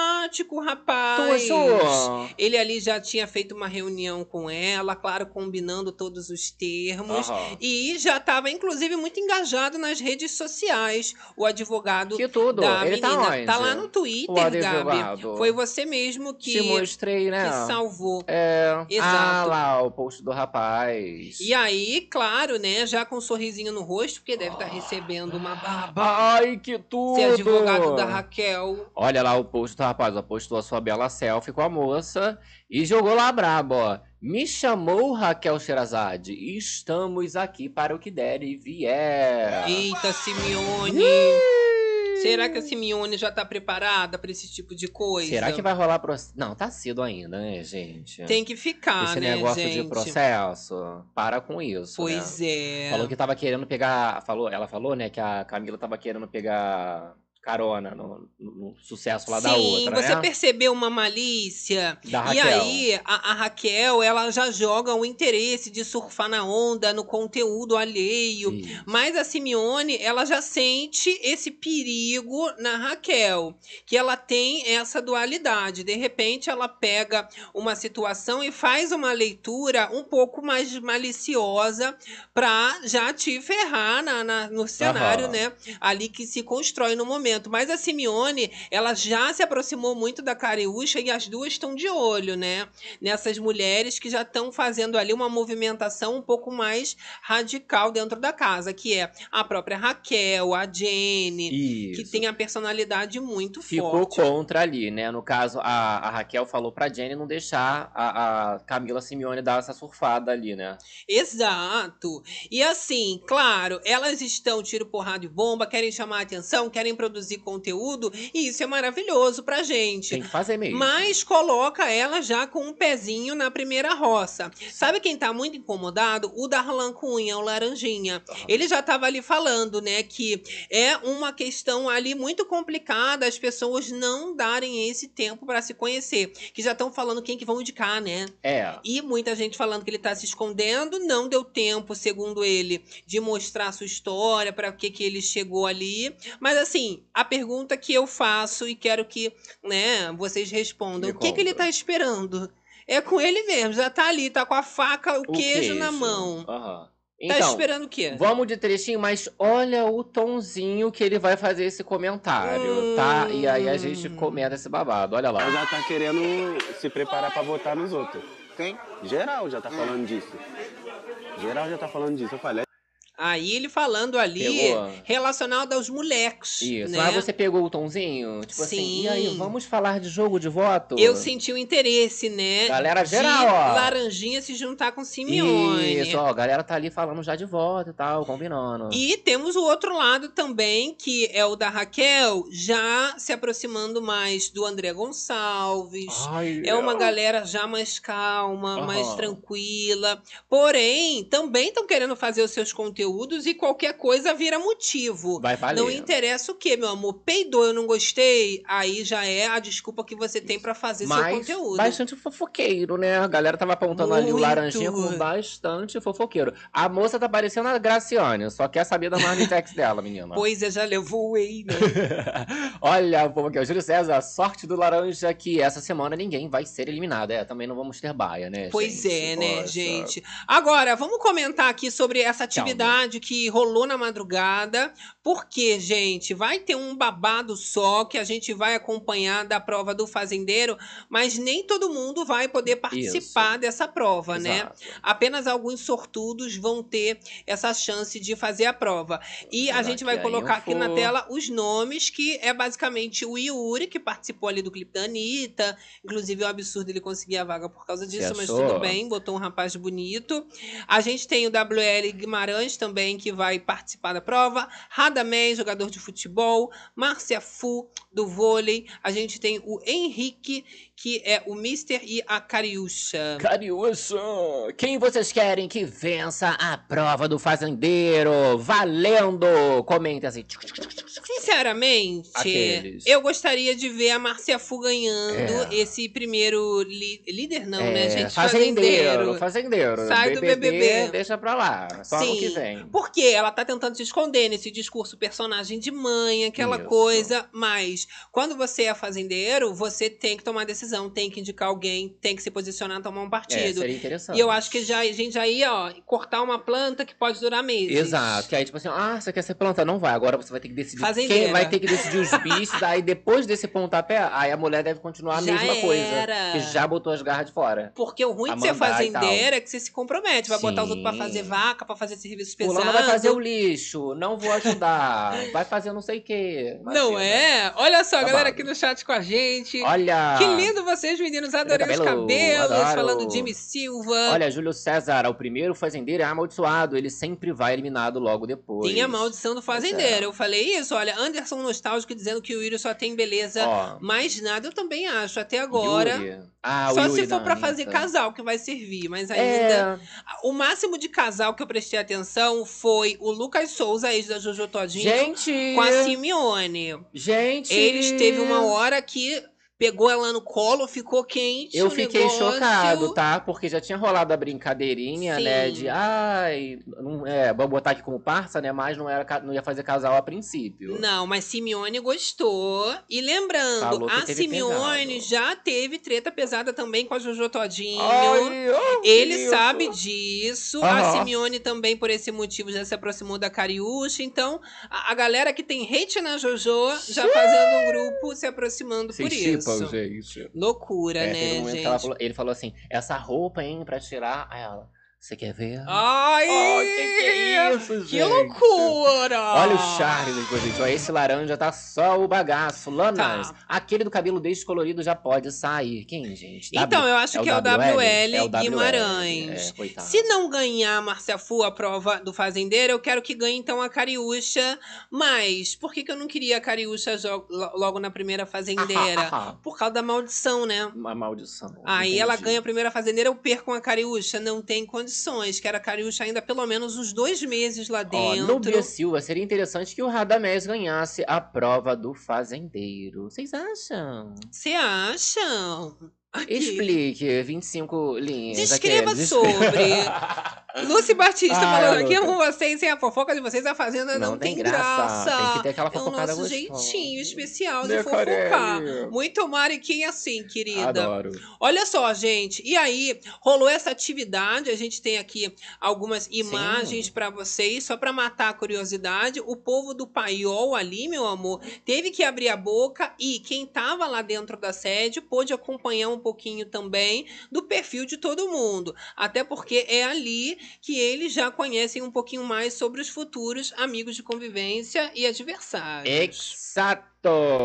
Simpático, Tu rapaz. achou? Ele ali já tinha feito uma reunião com ela, claro, combinando todos os termos. Aham. E já estava, inclusive, muito engajado nas redes sociais. O advogado Que tudo. da Ele tá menina. onde? lá no Twitter. Gabi. Foi você mesmo Te que, mostrei, né? que salvou. É. Exato. Ah, lá, o post do rapaz. E aí, claro, né? Já com um sorrisinho no rosto, porque deve estar recebendo uma baba. Ai, que tudo! Ser advogado da Raquel. Olha lá o post do rapaz. Rapaz ó, postou a sua bela selfie com a moça e jogou lá brabo, ó. Me chamou Raquel Sherazade. Estamos aqui para o que der e vier. Eita, Simeone! Será que a Simeone já tá preparada pra esse tipo de coisa? Será que vai rolar processo? Não, tá cedo ainda, né, gente? Tem que ficar, Esse né, negócio gente? de processo, para com isso. Pois né? é. Falou que tava querendo pegar. Falou, ela falou, né, que a Camila tava querendo pegar carona no, no- sucesso lá Sim, da outra, você né? percebeu uma malícia? Da E Raquel. aí, a, a Raquel, ela já joga o interesse de surfar na onda, no conteúdo alheio. Isso. Mas a Simeone, ela já sente esse perigo na Raquel, que ela tem essa dualidade. De repente, ela pega uma situação e faz uma leitura um pouco mais maliciosa pra já te ferrar na, na- no cenário, Aham. né? Ali que se constrói no momento. Mas a Simeone, ela já se aproximou muito da Cariúcha e as duas estão de olho, né? Nessas mulheres que já estão fazendo ali uma movimentação um pouco mais radical dentro da casa, que é a própria Raquel, a Jenny, Isso. que tem a personalidade muito Ficou forte. contra ali, né? No caso, a, a Raquel falou pra Jenny não deixar a, a Camila Simeone dar essa surfada ali, né? Exato. E assim, claro, elas estão tiro, porrada e bomba, querem chamar a atenção, querem produzir conteúdo, e isso é maravilhoso pra gente. Tem que fazer mesmo. Mas coloca ela já com um pezinho na primeira roça. Sabe quem tá muito incomodado? O Darlan Cunha, o Laranjinha. Ele já tava ali falando, né, que é uma questão ali muito complicada as pessoas não darem esse tempo pra se conhecer. Que já estão falando quem que vão indicar, né? É. E muita gente falando que ele tá se escondendo, não deu tempo, segundo ele, de mostrar sua história, para que que ele chegou ali. Mas assim, a pergunta que eu faço e quero que, né, vocês respondam, Me o que que ele conta. tá esperando? É com ele mesmo, já tá ali, tá com a faca, o, O queijo, na mão. Aham. Tá Então, esperando o quê? Vamos de trechinho, mas olha o tonzinho que ele vai fazer esse comentário, tá? E aí a gente Hum. comenta esse babado, olha lá. Ela já tá querendo se preparar pra votar nos outros. Quem? Geral já tá falando disso. Geral já tá falando disso. Eu falei, Aí ele falando ali, Pegou. relacionado aos moleques, Isso, né? mas você pegou o tonzinho? Tipo assim, Sim. e aí, vamos falar de jogo de voto? Eu senti o interesse, né? Galera de geral, ó. Laranjinha se juntar com Simeone. Isso, ó, a galera tá ali falando já de voto e tal, combinando. E temos o outro lado também, que é o da Raquel, já se aproximando mais do André Gonçalves. Ai, É uma galera já mais calma, mais Aham. tranquila. Porém, também estão querendo fazer os seus conteúdos e qualquer coisa vira motivo. Vai valer. Não interessa o que, meu amor. Peidou, eu não gostei. Aí já é a desculpa que você tem pra fazer seu Mas conteúdo. bastante fofoqueiro, né? A galera tava apontando ali o Muito. laranjinha como bastante fofoqueiro. A moça tá parecendo a Graciane, só quer saber da Marmitex dela, menina. Pois é, já levou o whey, né? Olha, povo aqui, o Júlio César, sorte do laranja que essa semana ninguém vai ser eliminado. É, também não vamos ter baia, né? Pois gente? é, né, Poxa. gente? Agora, vamos comentar aqui sobre essa atividade que rolou na madrugada. Porque, gente, vai ter um babado só que a gente vai acompanhar da prova do fazendeiro, mas nem todo mundo vai poder participar dessa prova, né? Exato. Apenas alguns sortudos vão ter essa chance de fazer a prova. E a Será gente que vai a colocar aqui na tela os nomes, que é basicamente o Yuri, que participou ali do clipe da Anitta. Inclusive, é um absurdo ele conseguir a vaga por causa disso, mas tudo bem, botou um rapaz bonito. A gente tem o WL Guimarães também, que vai participar da prova. Radamés, jogador de futebol. Márcia Fu, do vôlei. A gente tem o Henrique, que é o Mister e a Cariúcha. Cariúcha, quem vocês querem que vença a prova do fazendeiro? Valendo! Comenta assim. Sinceramente, Aqueles. eu gostaria de ver a Márcia Fu ganhando É. esse primeiro li- líder, não, É, né, gente? fazendeiro, fazendeiro. Sai do BBB. Deixa pra lá. Só ano que vem. Porque ela tá tentando se esconder nesse discurso personagem de mãe, aquela Isso. coisa. Mas quando você é fazendeiro, você tem que tomar decisão. tem que indicar alguém, tem que se posicionar, tomar um É, partido. seria interessante. e eu acho que já, a gente já ia, ó, cortar uma planta que pode durar meses. Exato, que aí, tipo assim, ah, você quer ser planta? Não vai. Agora você vai ter que decidir Fazendeira. quem vai ter que decidir os bichos. aí depois desse pontapé, aí a mulher deve continuar a Já mesma coisa. era. Que já botou as garras de fora. Porque o ruim de ser fazendeira é que você se compromete. Vai botar os outros pra Sim. fazer vaca, pra fazer serviço pesado. Fulano vai fazer o lixo, não vou ajudar. vai fazer não sei o quê. Não é? Olha só, a galera Babado. aqui no chat com a gente. Olha. Que lindo vocês, meninos. Adorei os cabelo, cabelos. adoro. Falando Jimmy Silva. Olha, Júlio César, o primeiro fazendeiro é amaldiçoado. Ele sempre vai eliminado logo depois. Tem a maldição do Pois fazendeiro. é. Eu falei isso. Olha, Anderson Nostálgico dizendo que o Yuri só tem beleza. Ó, Mais nada, eu também acho. Até agora. Yuri. Ah, Só Yuri se for da pra fazer casal que vai servir. Mas ainda. É, O máximo de casal que eu prestei atenção foi o Lucas Souza, ex da Jojo Todinho, gente. com a Simeone. Gente. Eles teve uma hora que pegou ela no colo, ficou quente. Eu fiquei negócio. chocado, tá? Porque já tinha rolado a brincadeirinha, né? Sim. De, ai, não, é, vamos botar aqui como parça, né? Mas não, era, não ia fazer casal a princípio. Não, mas Simeone gostou. E lembrando, a Simeone pesado. já teve treta pesada também com a Jojo Todinho. Ai, que Ele sabe disso. A Aham. Simeone também, por esse motivo, já se aproximou da Cariúcha. Então, a, a galera que tem hate na Jojo já fazendo um grupo se aproximando Se por chipam, isso. Gente. Loucura, É, um né, momento gente? falou- ele falou assim: essa roupa, hein, pra tirar. Aí ela, você quer ver? Ai! Ai, que que é isso, Que gente? loucura! Olha o charme das coisas, gente. Ó, esse laranja tá só o bagaço. Lanas, Tá. aquele do cabelo descolorido já pode sair. Quem, gente? Então, W- eu acho que é o WL É o WL. Guimarães. É, coitado. Se não ganhar a Márcia Fu a prova do fazendeiro, eu quero que ganhe então a Cariúcha. Mas por que, que eu não queria a Cariúcha logo na primeira fazendeira? Por causa da maldição, né? Uma maldição. Aí entendi. ela ganha a primeira fazendeira, eu perco a Cariúcha. Não tem condições. Quero a Cariúcha ainda pelo menos uns dois meses lá dentro. Nubia Silva, seria interessante que o Radamés ganhasse a prova do fazendeiro. Vocês acham? Você acha? Aqui. Explique, 25 linhas. Descreva aqueles. sobre. Lúcia Batista Ai, falando aqui, amo vocês, sem a fofoca de vocês, a Fazenda não, Não tem graça. Tem que ter aquela É o fofocada nosso gostosa. jeitinho especial de Né, fofocar. Carelli? Muito mariquinha assim, querida. Adoro. Olha só, gente. E aí, rolou essa atividade. A gente tem aqui algumas imagens pra vocês, só pra matar a curiosidade. O povo do Paiol ali, meu amor, teve que abrir a boca e quem tava lá dentro da sede pôde acompanhar um pouquinho também do perfil de todo mundo. Até porque é ali que eles já conhecem um pouquinho mais sobre os futuros amigos de convivência e adversários. Exato!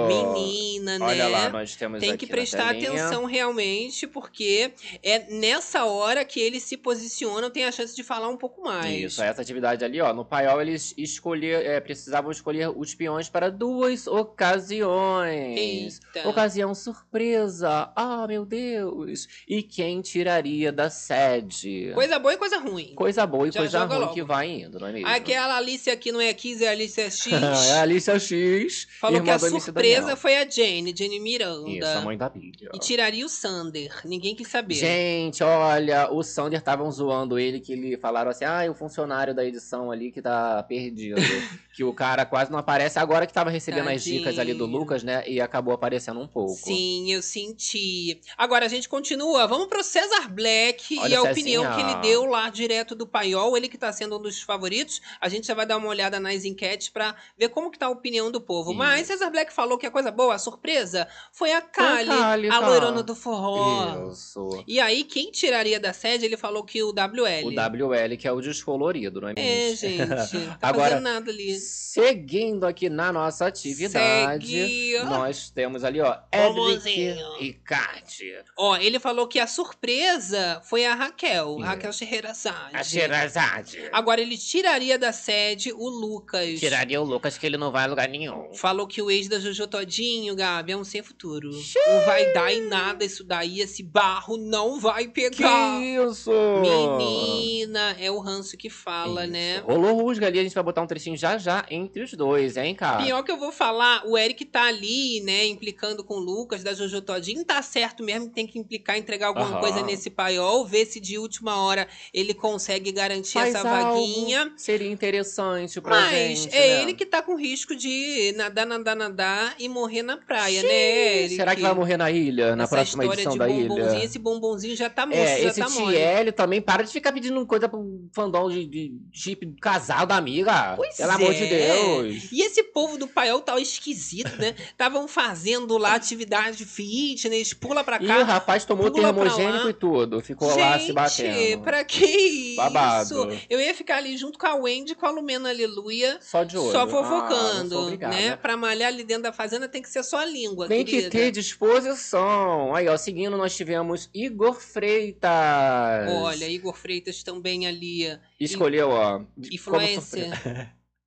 Menina, né? Olha lá, nós temos Tem que prestar atenção realmente, porque é nessa hora que eles se posicionam, tem a chance de falar um pouco mais. Isso, essa atividade ali, ó. No paiol eles escolher, é, precisavam escolher os peões para duas ocasiões. Eita. Ocasião surpresa. Ah, meu Deus. E quem tiraria da sede? Coisa boa e coisa ruim. Coisa boa e Já coisa ruim logo. que vai indo, não é mesmo? Aquela Alice aqui não é 15, é a Alice X. é a Alicia X. Falou irmã que a MC surpresa foi a Jane, Jane Miranda. Isso, a mãe da. E tiraria o Sander. Ninguém quis saber. Gente, olha, o Sander estavam zoando ele, que ele falaram assim, ah, o funcionário da edição ali que tá perdido. que o cara quase não aparece, agora que tava recebendo as dicas ali do Tadinho. Lucas, né? E acabou aparecendo um pouco. Sim, eu senti. Agora a gente continua. Vamos pro César Black Olha, e a opinião Cezinha. que ele deu lá direto do Paiol. Ele que tá sendo um dos favoritos. A gente já vai dar uma olhada nas enquetes pra ver como que tá a opinião do povo. Isso. Mas César Black falou que a coisa boa, a surpresa, foi a Kali, a tá. loirona do forró. Isso. E aí, quem tiraria da sede, ele falou que o WL. O WL, que é o descolorido, não é É, mesmo? gente. Não tá Agora, nada ali. Seguindo aqui na nossa atividade, Segue. nós temos ali, ó, Edric e Kate. Ó, ele falou que a surpresa foi a Raquel, Isso. Raquel Scheherazade. A Sherazade. Agora ele tiraria da sede o Lucas. Tiraria o Lucas, que ele não vai a lugar nenhum. Falou que o ex da Jojo Todinho, Gabi, é um sem futuro. Não vai dar em nada isso daí, esse barro não vai Que pegar. isso? Menina, é o ranço que fala, Isso. né? Rolou rusga ali, a gente vai botar um trechinho já já entre os dois, hein, cara? Pior que eu vou falar, o Eric tá ali, né, implicando com o Lucas da Jojo Todinho, tá certo mesmo, tem que implicar, entregar alguma Aham. coisa nesse paiol, ver se de última hora ele consegue garantir Faz essa vaguinha. Seria interessante pra Mas gente, é né? ele que tá com risco de nadar, nadar, nadar e morrer na praia, né, Eric? Será que vai morrer na ilha, na Essa próxima edição de da ilha? esse bombonzinho já tá moço, É, já esse tá. Tiel também para de ficar pedindo coisa pro fandom de, de chip do casal da amiga. Pois Pelo amor de é. Deus. E esse povo do paiol tal esquisito, né? Estavam fazendo lá atividade fitness, pula pra E o cá. rapaz tomou termogênico e tudo. Ficou lá se batendo. pra que isso? Babado. Eu ia ficar ali junto com a Wendy com a Lumena Aleluia, Só de olho. só Ah, fofocando, obrigada. né? Pra malhar ali dentro da fazenda tem que ser só a língua, Tem querida. que ter disposição. Aí, ó, seguindo, nós tivemos Igor Freitas. Olha, Igor Freitas também ali, Escolheu, ó. de- influencer.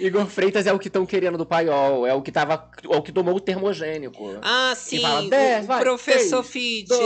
Igor Freitas é o que estão querendo do paiol. É o que tava. É o que tomou o termogênico. Ah, sim, fala, o- "Dez, o vai, professor três, Fitness.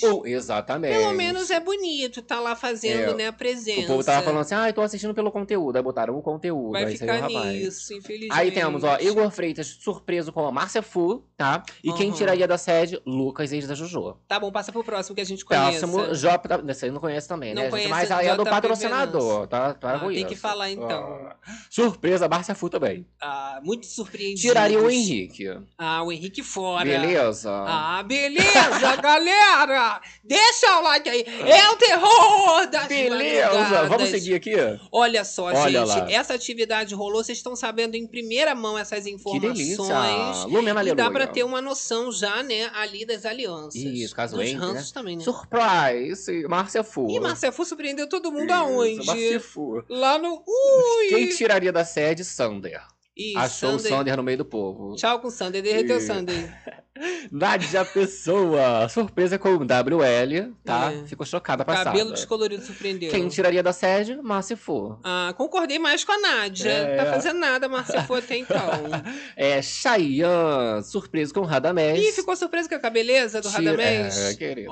Dois. Um, exatamente. Pelo menos é bonito, tá lá fazendo, É, né, a presença. O povo tava falando assim, ah, eu tô assistindo pelo conteúdo. Aí botaram o conteúdo. Vai aí saiu o ficar rapaz. nisso, infelizmente. Aí temos, ó, Igor Freitas surpreso com a Márcia Fu, tá? E quem Aham. tiraria da sede? Lucas, ex da Jojo. Tá bom, passa pro próximo que a gente conhece. Próximo, J. Você não conhece também, Não né? gente? conheço Mas aí é do patrocinador, tá? tá Ah, tem que falar, então. Ó. Surpresa, Márcia Fu também. Ah, muito surpreendido. Tiraria o Henrique. Ah, o Henrique fora. Beleza? Ah, beleza, galera! Deixa o like aí. É o terror das Beleza! madrugadas. Vamos seguir aqui? Olha só, Olha gente. lá. Essa atividade rolou. Vocês estão sabendo em primeira mão essas Que informações. delícia! Lumena E dá pra ter uma noção já, né, ali das alianças. Isso, caso Dos né? ranços também, né? Surprise! Márcia Fu. E Marcia Fu surpreendeu todo mundo Isso, aonde? Márcia Fu. Lá no... Ui! Quem tiraria da sede? Sander. Ih, Achou Sander. o Sander no meio do povo. Tchau com o Sander. Derreteu o. Sander. Nádia Pessoa. Surpresa com o WL, tá? É. Ficou chocada passada. Cabelo descolorido surpreendeu. Quem tiraria da sede? Márcia Fu. Ah, concordei mais com a Nádia. É. Tá fazendo nada, Márcia Fu até então. É, Chayanne, surpresa com o Radamés. Ih, ficou surpresa com a beleza do Tira- Radamés? É, querida.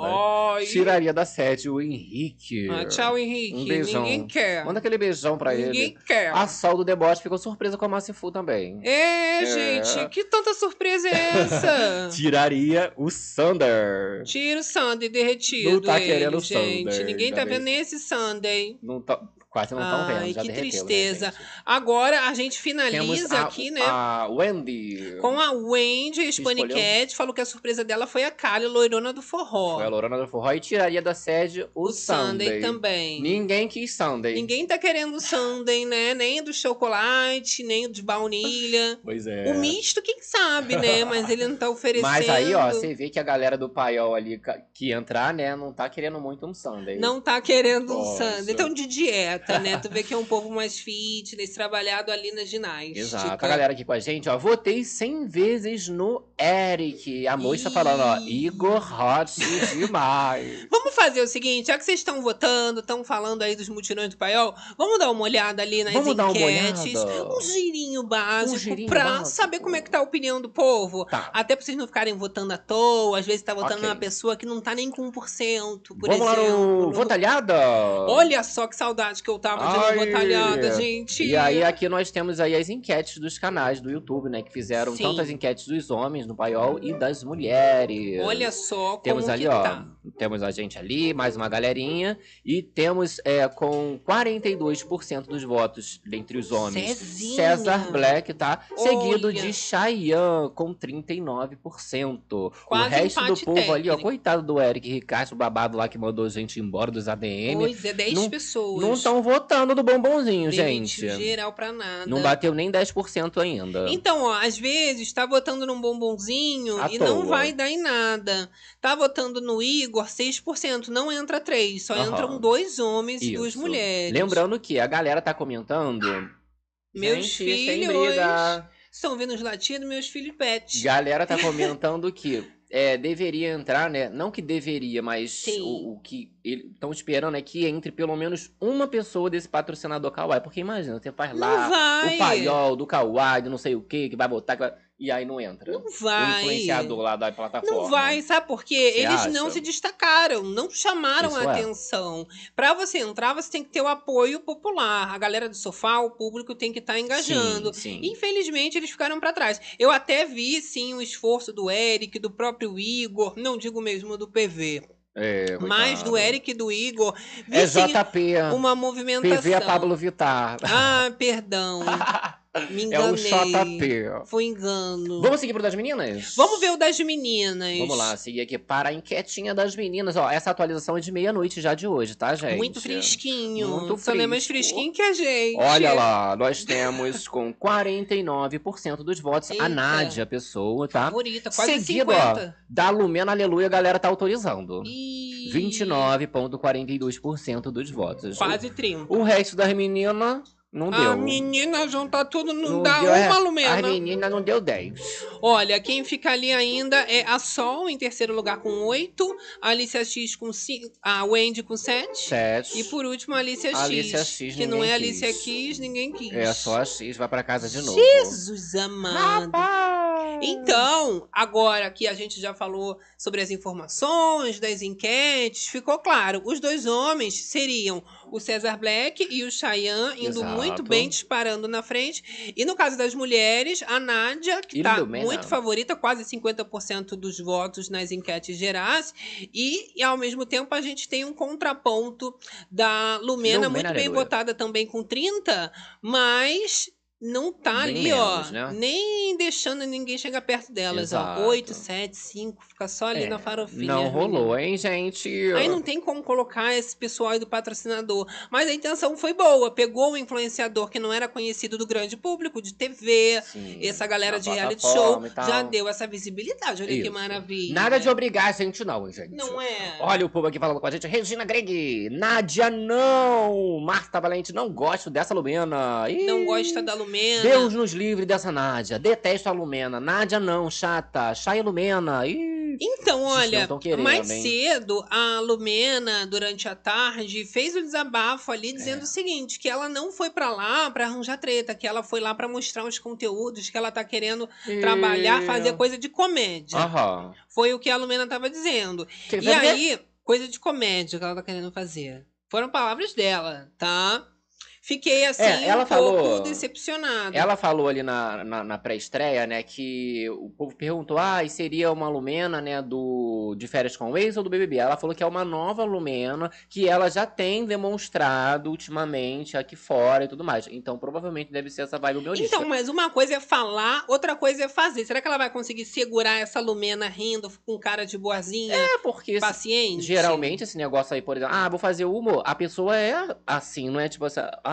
Tiraria da sede o Henrique. Ah, tchau, Henrique. Um beijão. Ninguém quer. Manda aquele beijão pra Ninguém ele. quer. A Sol do Deboche ficou surpresa com a Márcia Fu também. É, gente, que tanta surpresa é essa? Tiraria o Sander. Tira o Sunday derretido. Não tá ele, querendo gente. Sunday, Ninguém já tá vendo nem esse Sunday. Não tá- quase não estão vendo. Ai, já que derreteu, né, tristeza. gente? Agora a gente finaliza a, aqui, né? A Wendy. Com a Wendy? Spanicat, falou que a surpresa dela foi a Kali, loirona do forró. Foi a Lorana do Forró e tiraria da sede o, o Sunday Sunday. também. Ninguém quis Sunday. Ninguém tá querendo o Sunday, né? Nem do chocolate, nem o de baunilha. Pois é. O misto, quem sabe, né? Mas ele não tá oferecendo. Mas aí, ó, você vê que a galera do paiol ali que entrar, né, não tá querendo muito um Sunday. Não tá querendo um Nossa. Sunday. Então, de dieta, né? Tu vê que é um povo mais fitness, trabalhado ali na ginástica. Exato. A galera aqui com a gente, ó, votei 100 vezes no Eric. A moça falando, ó. Igor Hot demais. Vamos fazer o seguinte, já que vocês estão votando, estão falando aí dos mutirões do paiol, vamos dar uma olhada ali nas Vamos dar uma enquetes. Um girinho básico Um girinho pra básico. saber como é que tá a opinião do povo. Tá. Até pra vocês não ficarem votando à toa, às vezes tá votando Ok. numa pessoa que não tá nem com 1%, por Vamos lá exemplo. no Votalhada? Olha só que saudade que eu tava de Ai. gente. E aí aqui nós temos aí as enquetes dos canais do YouTube, né, que fizeram Sim. tanto as enquetes dos homens no paiol e das mulheres. Olha só como Temos ali, que ó, tá. temos a gente ali, mais uma galerinha, e temos é, com 42% dos votos dentre os homens, Cezinha. César Black, tá? Seguido Olha. de Chayanne, com 39%. Quase o resto do povo ali, ó, técnico. coitado do Eric Ricardo, o babado lá que mandou a gente embora dos ADM, Pois é, 10 não- pessoas. não estão votando do bombonzinho, Demitiu gente. geral pra nada. Não bateu nem 10% ainda. Então, ó, às vezes tá votando num bombonzinho À e não toa. vai dar em nada. Tá votando no Igor 6%, não entra três, só Aham. entram dois homens e duas Isso. mulheres. Lembrando que a galera tá comentando. Meus gente, sem filhos briga. estão vendo os latidos, meus filhos pet. Galera tá comentando que é, deveria entrar, né? Não que deveria, mas o, o que estão esperando é que entre pelo menos uma pessoa desse patrocinador Kawaii. Porque imagina, você faz lá o paiol do Kawaii, não sei o que, que vai botar, que vai- e aí não entra. Não O vai. influenciador lá da plataforma. Não vai, sabe por quê? Você Eles não acha? se destacaram, não chamaram Isso a é. atenção. Pra você entrar, você tem que ter o apoio popular. A galera do sofá, o público tem que estar engajando. Sim, sim. Infelizmente, eles ficaram pra trás. Eu até vi, sim, o esforço do Eric, do próprio Igor, não digo mesmo do PV, É, mas do. Eric e do Igor. Vi, É sim, JP. uma movimentação. PV é Pablo Vittar. Ah, perdão. Me É o enganei. JP. Foi engano. Vamos seguir pro das meninas? Vamos ver o das meninas. Vamos lá, seguir aqui para a enquetinha das meninas. Ó, essa atualização é de meia-noite já de hoje, tá, gente? Muito fresquinho. Muito Só não é mais fresco. fresquinho que a gente. Olha lá, nós temos com 49% dos votos Eita. a Nádia Pessoa, tá? Favorita, quase Seguido, 50. ó, da Lumena Aleluia, a galera tá autorizando. Ih, 29,42% dos votos. Quase 30. O resto das meninas não deu. A menina junta tudo, não, Não dá deu, é, uma A Lumena. menina não deu 10. Olha, quem fica ali ainda é a Sol, em terceiro lugar com 8. A Alicia X com 5. A Wendy com 7. 7. E por último, a Alicia X. Alicia X, que não é Alicia quis. X, ninguém quis. É só a X, vai pra casa de novo. Jesus amado. Rapaz! Então, agora que a gente já falou sobre as informações, das enquetes, ficou claro. Os dois homens seriam o Cesar Black e o Cheyenne indo Exato. muito bem, disparando na frente. E no caso das mulheres, a Nádia, que E tá Lumena. muito favorita, quase 50% dos votos nas enquetes gerais. E, e, ao mesmo tempo, a gente tem um contraponto da Lumena, Lumena, muito bem botada também com 30, mas não tá Bem ali, menos, ó, né? nem deixando ninguém chegar perto delas, Exato. ó. 8, 7, 5, fica só ali É, na farofinha. Não menina. rolou, hein, gente? Aí não tem como colocar esse pessoal aí do patrocinador. Mas a intenção foi boa. Pegou um influenciador que não era conhecido do grande público, de TV, Sim, essa galera de reality show, já deu essa visibilidade. Olha que Isso. maravilha. Nada de obrigar a gente, não, gente. Não é? Olha o povo aqui falando com a gente. Regina Greg, Nádia, não! Marta Valente, não gosto dessa Lumena. Ih, Não gosta da Lumena. Deus nos livre dessa Nádia. Detesto a Lumena. Nádia não, chata. Chay Lumena. Ih. Então, olha, querendo, mais hein? cedo, a Lumena, durante a tarde, fez o desabafo ali É. dizendo o seguinte: que ela não foi pra lá pra arranjar treta, que ela foi lá pra mostrar os conteúdos, que ela tá querendo trabalhar, Ih. fazer coisa de comédia. Aham. Foi o que a Lumena tava dizendo. Que- E aí, coisa de comédia que ela tá querendo fazer. Foram palavras dela, tá? Fiquei assim, É, ela um pouco falou- decepcionada. Ela falou ali na, na, na pré-estreia, né, que o povo perguntou, ah, e seria uma Lumena, né, do de Férias com o Ex ou do BBB? Ela falou que é uma nova Lumena, que ela já tem demonstrado ultimamente aqui fora e tudo mais. Então, provavelmente deve ser essa vibe humorista. Então, mas uma coisa é falar, outra coisa é fazer. Será que ela vai conseguir segurar essa Lumena rindo com cara de boazinha, é porque paciente? geralmente esse negócio aí, por exemplo, ah, vou fazer humor. A pessoa é assim, não é tipo assim, ah,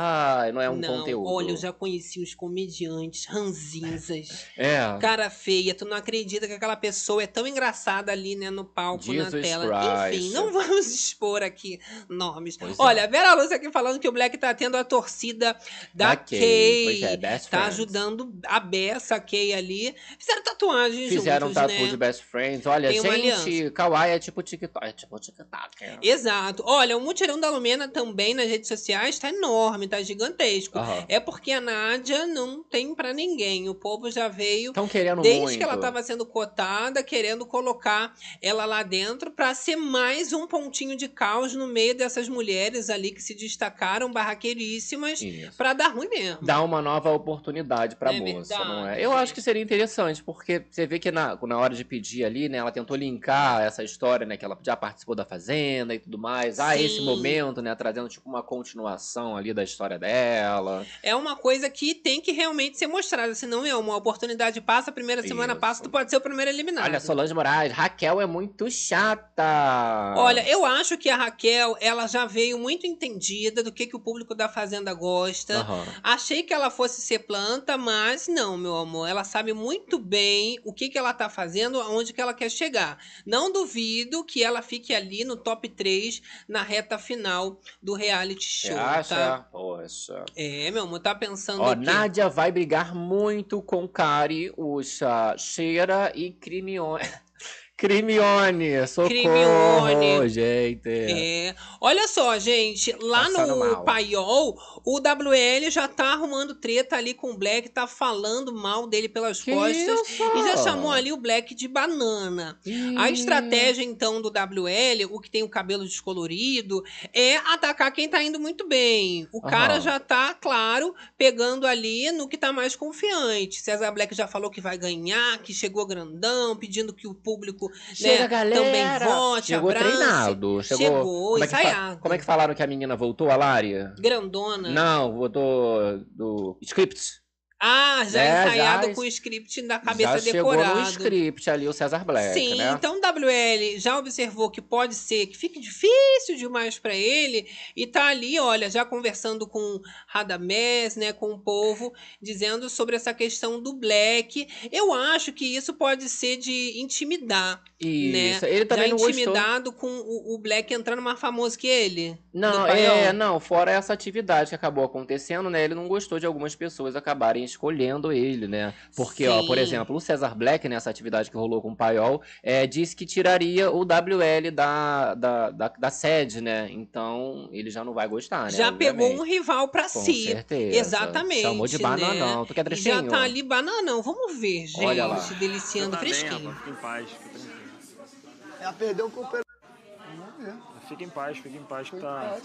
não é um não, conteúdo. olha, eu já conheci uns comediantes ranzinzas, É. cara feia. Tu não acredita que aquela pessoa é tão engraçada ali, né, no palco, Jesus na tela. Christ. Enfim, não vamos expor aqui nomes. Pois é. olha, a Vera Lúcia aqui falando que o Black tá tendo a torcida da, Da Kay. Kay, pois é, best tá friends. ajudando a Bessa, a Kay ali. Fizeram tatuagem Fizeram juntos, tatu né? de best friends. Olha, Tem gente, Kawaii é tipo TikTok. É tipo TikTok. é. Exato. Olha, o mutirão da Lumena também nas redes sociais tá enorme, tá gigantesco. Aham. É porque a Nádia não tem pra ninguém. O povo já veio Estão querendo desde muito. que ela tava sendo cotada, querendo colocar ela lá dentro pra ser mais um pontinho de caos no meio dessas mulheres ali que se destacaram barraqueiríssimas pra dar ruim mesmo. Dá uma nova oportunidade pra É moça, verdade, não é? Eu acho que seria interessante, porque você vê que na, na hora de pedir ali, né, ela tentou linkar essa história, né, que ela já participou da Fazenda e tudo mais. Ah, Sim. esse momento, né, trazendo tipo uma continuação ali da história dela. É uma coisa que tem que realmente ser mostrada, senão é uma oportunidade passa, a primeira semana Isso. passa, tu pode ser o primeiro eliminado. Olha, Solange Moraes, Raquel é muito chata. Olha, eu acho que a Raquel, ela já veio muito entendida do que, que o público da Fazenda gosta. Aham. Achei que ela fosse ser planta, mas não, meu amor. Ela sabe muito bem o que, que ela tá fazendo, aonde que ela quer chegar. Não duvido que ela fique ali no top 3 na reta final do reality Você show, acha? tá? Poxa. É, meu amor, tá pensando Ó? Nádia vai brigar muito com Kari, Ucha, Cheira e Crimione. Crimione, socorro, Crimione. gente. É. Olha só, gente, lá Passando no mal. Paiol, o WL já tá arrumando treta ali com o Black, tá falando mal dele pelas Que costas isso? e já chamou ali o Black de banana. A Ih. estratégia, então, do WL, o que tem o cabelo descolorido, é atacar quem tá indo muito bem. O cara já tá, claro, pegando ali no que tá mais confiante. César Black já falou que vai ganhar, que chegou grandão, pedindo que o público Chega, né, galera. também vote, Chegou treinado. Chegou, Chegou, como é, que ensaiado. como é que falaram que a menina voltou, a Lari? Grandona. Não, voltou do script. Ah, já Né, ensaiado já- com o script da cabeça Já chegou no decorado. script ali o César Black, Sim, né? então o WL já observou que pode ser que fique difícil demais para ele e tá ali, olha, já conversando com Radamés, né, com o povo, dizendo sobre essa questão do Black. Eu acho que isso pode ser de intimidar, Isso. né? Ele também já não gostou. intimidado com o, o Black entrando mais famoso que ele. Não, é, não, fora essa atividade que acabou acontecendo, né? Ele não gostou de algumas pessoas acabarem escolhendo ele, né? Porque, ó, por Sim. exemplo, o Cesar Black, nessa atividade que rolou com o Paiol, é, disse que tiraria o WL da, da, da, da sede, né? Então, ele já não vai gostar, né? já pegou um obviamente. rival para Com si. certeza. Exatamente. Chamou de né? bananão. Tu quer E já trechinho? tá ali bananão. Vamos ver, gente. Olha lá. Deliciando Tá fresquinho. fica em paz, fica tranquilo. Ela perdeu o companheiro. Vamos ver. Fica em paz, fica em paz que tá.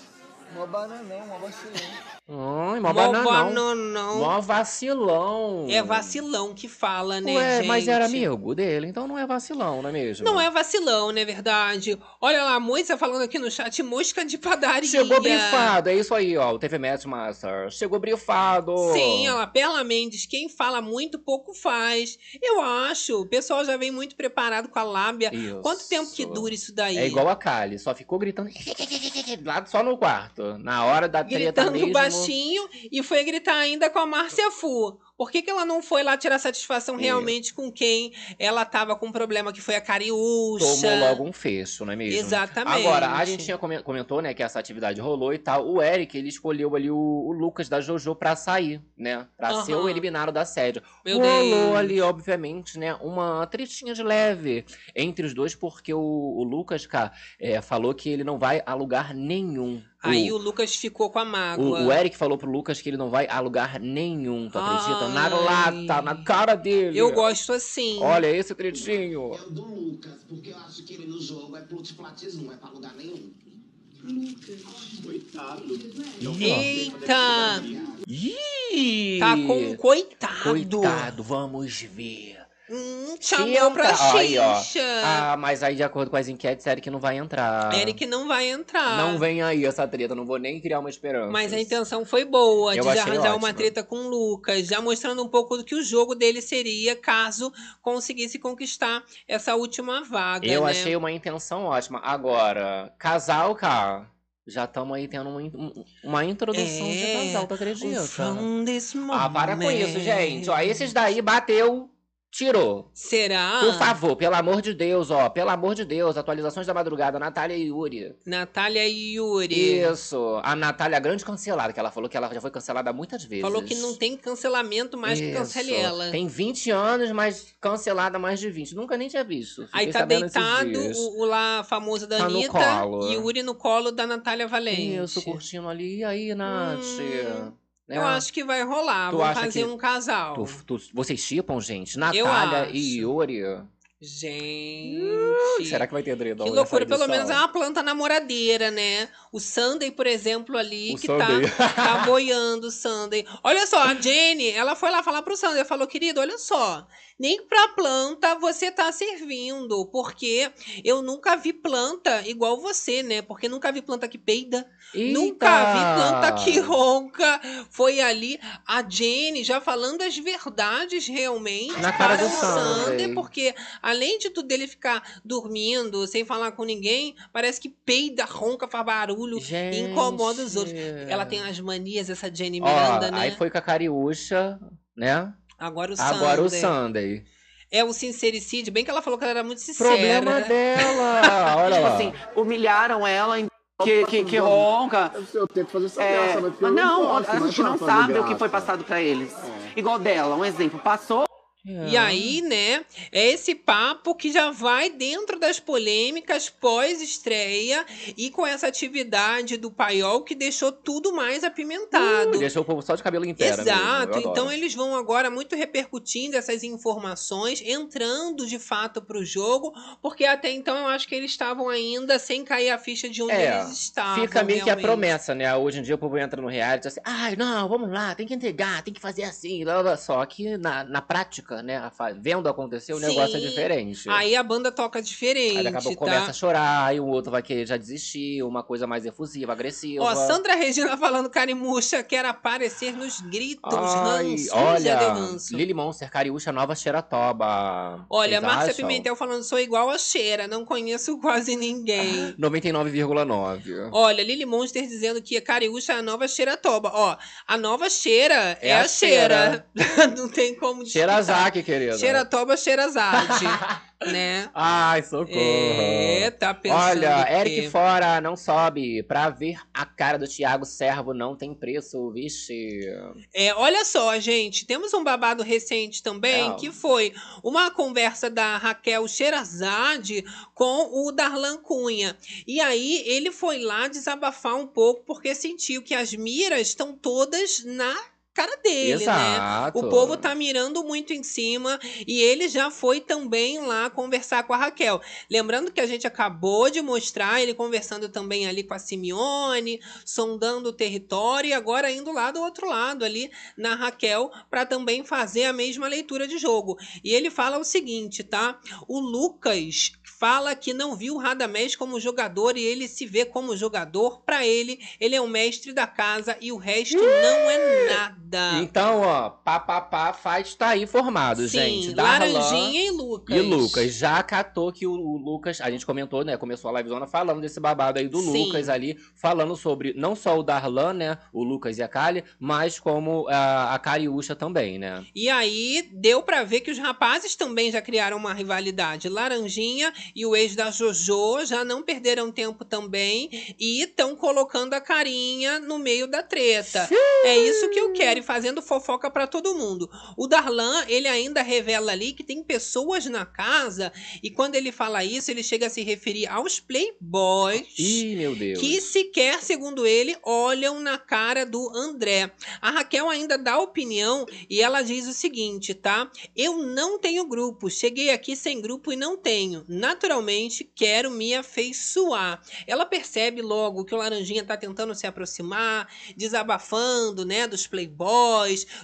Mó bananão, mó vacilão. Ai, mó Mó bananão. bananão. Mó vacilão. É vacilão que fala, né, Ué, gente? mas era amigo dele, então não é vacilão, não é mesmo? Não é vacilão, não é verdade? Olha lá, a Moisa falando aqui no chat, mosca de padaria. Chegou brifado, é isso aí, ó. O TV Match Master. Chegou brifado. Sim, olha lá, Perla Mendes, quem fala muito, pouco faz. Eu acho, o pessoal já vem muito preparado com a lábia. Isso. Quanto tempo que dura isso daí? É igual a Kali, só ficou gritando lá só no quarto. Na hora da treta Gritando mesmo. baixinho e foi gritar ainda com a Márcia Fu. Por que, que ela não foi lá tirar satisfação realmente com quem ela tava com problema, que foi a Cariúcha? Tomou logo um fecho, não é mesmo? Exatamente. Agora, a gente tinha comen- comentou, né, que essa atividade rolou e tal. O Eric, ele escolheu ali o, o Lucas da JoJo pra sair, né? Pra ser o eliminado da sede. Meu Rolou Deus. ali, obviamente, né, uma tretinha de leve entre os dois, porque o, o Lucas, cara, é, falou que ele não vai a lugar nenhum. Aí o, o Lucas ficou com a o, mágoa. o Eric falou pro Lucas que ele não vai a lugar nenhum, tu acredita? Na Ai. lata, na cara dele. Eu gosto assim. Olha esse tretinho. É o do Lucas, porque eu acho que ele no jogo é plutplatis, não é pra lugar nenhum. Eita! Ih! Tá com um coitado. Coitado, vamos ver. Hum, chamou pra xixa. Ah, mas aí, de acordo com as enquetes, Eric não vai entrar. Eric não vai entrar. Não vem aí essa treta, não vou nem criar uma esperança. Mas a intenção foi boa, Eu de arranjar uma treta com o Lucas, já mostrando um pouco do que o jogo dele seria caso conseguisse conquistar essa última vaga. Eu né? achei uma intenção ótima. Agora, casal, cara, já estamos aí tendo uma, uma introdução de É, casal, tu acredita? Ah, para com isso, gente. Ó, esses daí bateu, tirou. Será? Por favor, pelo amor de Deus, ó. Pelo amor de Deus, atualizações da madrugada, Natália e Yuri. Natália e Yuri. Isso. A Natália, grande cancelada, que ela falou que ela já foi cancelada muitas vezes. Falou que não tem cancelamento mais que cancele Isso. ela. Tem 20 anos, mas cancelada mais de 20. Nunca nem tinha visto. Fiquei Aí tá deitado o, o lá famoso da Tá no Anitta colo. e Yuri no colo da Natália Valente. Isso, curtindo ali. E aí, Nath? Hum, Né? Eu acho que vai rolar. Tu acha fazer um casal. Tu- tu- vocês chipam, gente? Natália e Yuri. Gente. Será que vai ter Dredon Que loucura, pelo menos é uma planta namoradeira, né? O Sunday, por exemplo, ali, O que Sunday. tá, tá boiando o Sunday. Olha só, a Jenny, ela foi lá falar pro Sunday, falou, querido, olha só, nem pra planta você tá servindo, porque eu nunca vi planta igual você, né? Porque nunca vi planta que peida, nunca vi planta que ronca. Foi ali a Jenny já falando as verdades realmente Na cara para do o Sunday. porque além de tudo dele ficar dormindo, sem falar com ninguém, parece que peida, ronca, faz barulho, Gente. incomoda os outros. Ela tem as manias, essa Jenny Ó, Miranda, né? Aí foi com a Cariúcha, né? Agora o Agora o Sunday. Sunday. É o sincericídio, bem que ela falou que ela era muito sincera. Problema dela. Olha lá. Assim, humilharam ela em que, que, que ronca. Eu tenho que fazer essa É, graça, né? Porque eu não, gosto, a é gente não sabe o que graça. foi passado pra eles. Igual dela, um exemplo. Passou E aí, né, é esse papo que já vai dentro das polêmicas pós-estreia e com essa atividade do paiol que deixou tudo mais apimentado. Ui, Deixou o povo só de cabelo em pé. né, Exato, então eles vão agora muito repercutindo essas informações, entrando de fato para o jogo, porque até então eu acho que eles estavam ainda sem cair a ficha de onde É, eles estavam. Fica meio que a realmente. promessa, né? Hoje em dia o povo entra no reality assim, ai, não, vamos lá, tem que entregar, tem que fazer assim, blá, blá, blá. só que na, na prática fofoca, né? Vendo acontecer, o negócio é Sim. diferente. Aí a banda toca diferente, Aí daqui a pouco tá? começa a chorar, aí o outro vai querer já desistir, uma coisa mais efusiva, agressiva. Ó, Sandra Regina falando carimucha quer aparecer nos gritos, Ai, ranço. Olha, ranço. Lily Monster, Cariúcha, Nova Xeratoba. Olha, Márcia? Pimentel falando, sou igual a Cheira, não conheço quase ninguém. 99,9. Olha, Lily Monster dizendo que a Cariúcha é a nova Xeratoba. Ó, a nova Cheira é, É a a Cheira. não tem como disputar. Xerazaki, querida. Xeratoba, Xerazade, né? Ai, socorro. É, tá pensando Olha, que- Eric fora, não sobe. Pra ver a cara do Thiago Servo não tem preço, vixe. É, olha só, gente, temos um babado recente também, É. que foi uma conversa da Raquel Sherazade com o Darlan Cunha. E aí ele foi lá desabafar um pouco, porque sentiu que as miras estão todas na cara dele, né? Exato. O povo tá mirando muito em cima e ele já foi também lá conversar com a Raquel. Lembrando que a gente acabou de mostrar ele conversando também ali com a Simeone, sondando o território e agora indo lá do outro lado ali na Raquel para também fazer a mesma leitura de jogo. E ele fala o seguinte, tá? O Lucas fala que não viu o Radamés como jogador e ele se vê como jogador. Para ele, ele é o mestre da casa e o resto não é nada. Então, ó, pá, pá, pá, faz tá aí formado, Sim, gente. Darlan Laranjinha e Lucas. E Lucas, já catou que o, o Lucas, a gente comentou, né? Começou a livezona falando desse babado aí do Sim. Lucas ali, falando sobre não só o Darlan, né? O Lucas e a Kali, mas como a, a Cariúcha também, né? E aí deu pra ver que os rapazes também já criaram uma rivalidade. Laranjinha e o ex da Jojo já não perderam tempo também e estão colocando a carinha no meio da treta. É isso que eu quero e fazendo fofoca pra todo mundo. O Darlan, ele ainda revela ali que tem pessoas na casa e quando ele fala isso, ele chega a se referir aos playboys. Ih, meu Deus. Que sequer, segundo ele, olham na cara do André. A Raquel ainda dá opinião e ela diz o seguinte, tá? Eu não tenho grupo. Cheguei aqui sem grupo e não tenho. Naturalmente, quero me afeiçoar. Ela percebe logo que o Laranjinha tá tentando se aproximar, desabafando, né, dos playboys,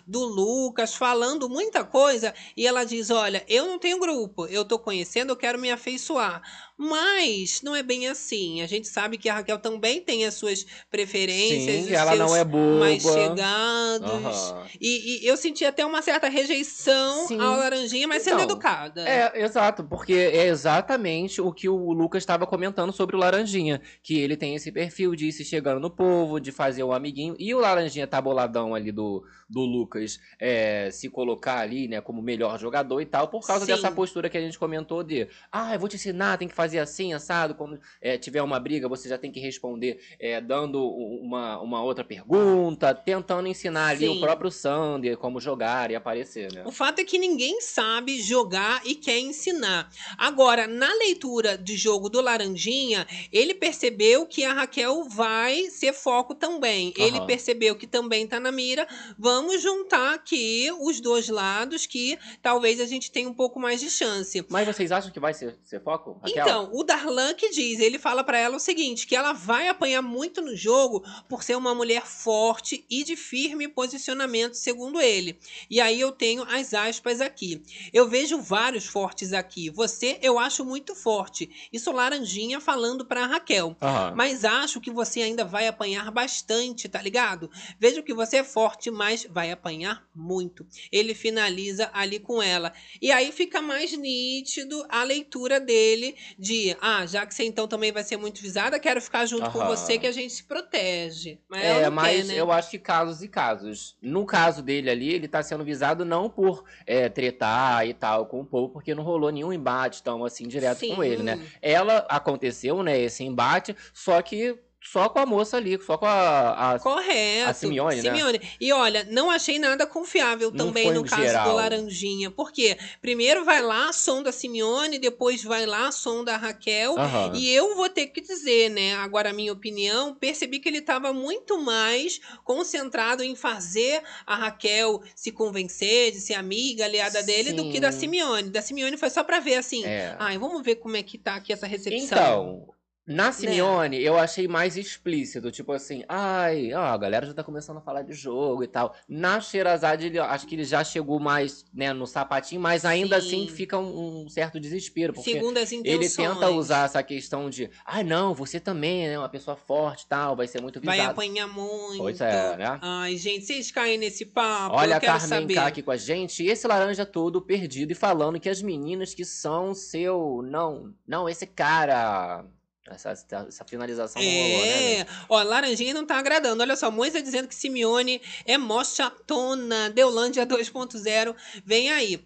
do Lucas, falando muita coisa. E ela diz: Olha, eu não tenho grupo. Eu tô conhecendo, eu quero me afeiçoar. Mas não é bem assim. A gente sabe que a Raquel também tem as suas preferências, Sim, os ela seus não é boba. mais chegados. Aham. E, e eu senti até uma certa rejeição Sim. ao Laranjinha, mas sendo Então, educada. É, exato, porque é exatamente o que o Lucas estava comentando sobre o Laranjinha. Que ele tem esse perfil de ir se chegando no povo, de fazer o amiguinho. E o Laranjinha tá boladão ali do, do Lucas é, se colocar ali, né, como melhor jogador e tal, por causa Sim. dessa postura que a gente comentou de ah, eu vou te ensinar, tem que fazer assim, assado. Quando é, tiver uma briga, você já tem que responder é, dando uma, uma outra pergunta, tentando ensinar ali Sim. o próprio Sander como jogar e aparecer, né? O fato é que ninguém sabe jogar e quer ensinar. Agora, na leitura de jogo do Laranjinha, ele percebeu que a Raquel vai ser foco também. Ele Aham. percebeu que também tá na mira. Vamos juntar aqui os dois lados que talvez a gente tenha um pouco mais de chance. Mas vocês acham que vai ser, ser foco? Raquel? Então, o Darlan que diz, ele fala pra ela o seguinte, que ela vai apanhar muito no jogo por ser uma mulher forte e de firme posicionamento, segundo ele. E aí eu tenho as aspas aqui. Eu vejo vários fortes aqui. Você eu acho muito forte. Isso Laranjinha falando pra Raquel. Aham. Mas acho que você ainda vai apanhar bastante, tá ligado? Vejo que você é forte, mas vai apanhar muito. Ele finaliza ali com ela. E aí fica mais nítido a leitura dele de, ah, já que você então também vai ser muito visada, quero ficar junto com você que a gente se protege. Mas É, mas quer, né? eu acho que casos e casos. No caso dele ali, ele tá sendo visado não por é, tretar e tal com o povo, porque não rolou nenhum embate tão assim direto com Sim. ele, né? Ela aconteceu, né, esse embate, só que só com a moça ali, só com a. a- Correto. a Simeone, né? E olha, não achei nada confiável Não também no caso geral. do Laranjinha. Porque primeiro vai lá, a Simeone, depois vai lá, a Raquel. Aham. E eu vou ter que dizer, né? Agora, a minha opinião, percebi que ele estava muito mais concentrado em fazer a Raquel se convencer de ser amiga, aliada dele, do que da Sim. Simeone. Da Simeone foi só pra ver assim. É. Ai, vamos ver como é que tá aqui essa recepção. Então, Na Simeone, eu achei mais explícito, tipo assim, ai, ó, a galera já tá começando a falar de jogo e tal. Na Sherazade, ele, acho que ele já chegou mais, né, no sapatinho, mas ainda Sim. assim fica um, um certo desespero, porque Segundo as ele intenções. tenta usar essa questão de, ai, não, você também, né, uma pessoa forte e tal, vai ser muito Vai visado. apanhar muito. Pois é, né? Ai, gente, vocês caem nesse papo. Olha a Carmen saber. K aqui com a gente. E esse laranja todo perdido e falando que as meninas que são seu. Não, não, esse cara. Essa, essa finalização não rolou, né? É, ó, Laranjinha não tá agradando. Olha só, Moisa dizendo que Simeone é mó chatona. Deolândia 2.0, vem aí.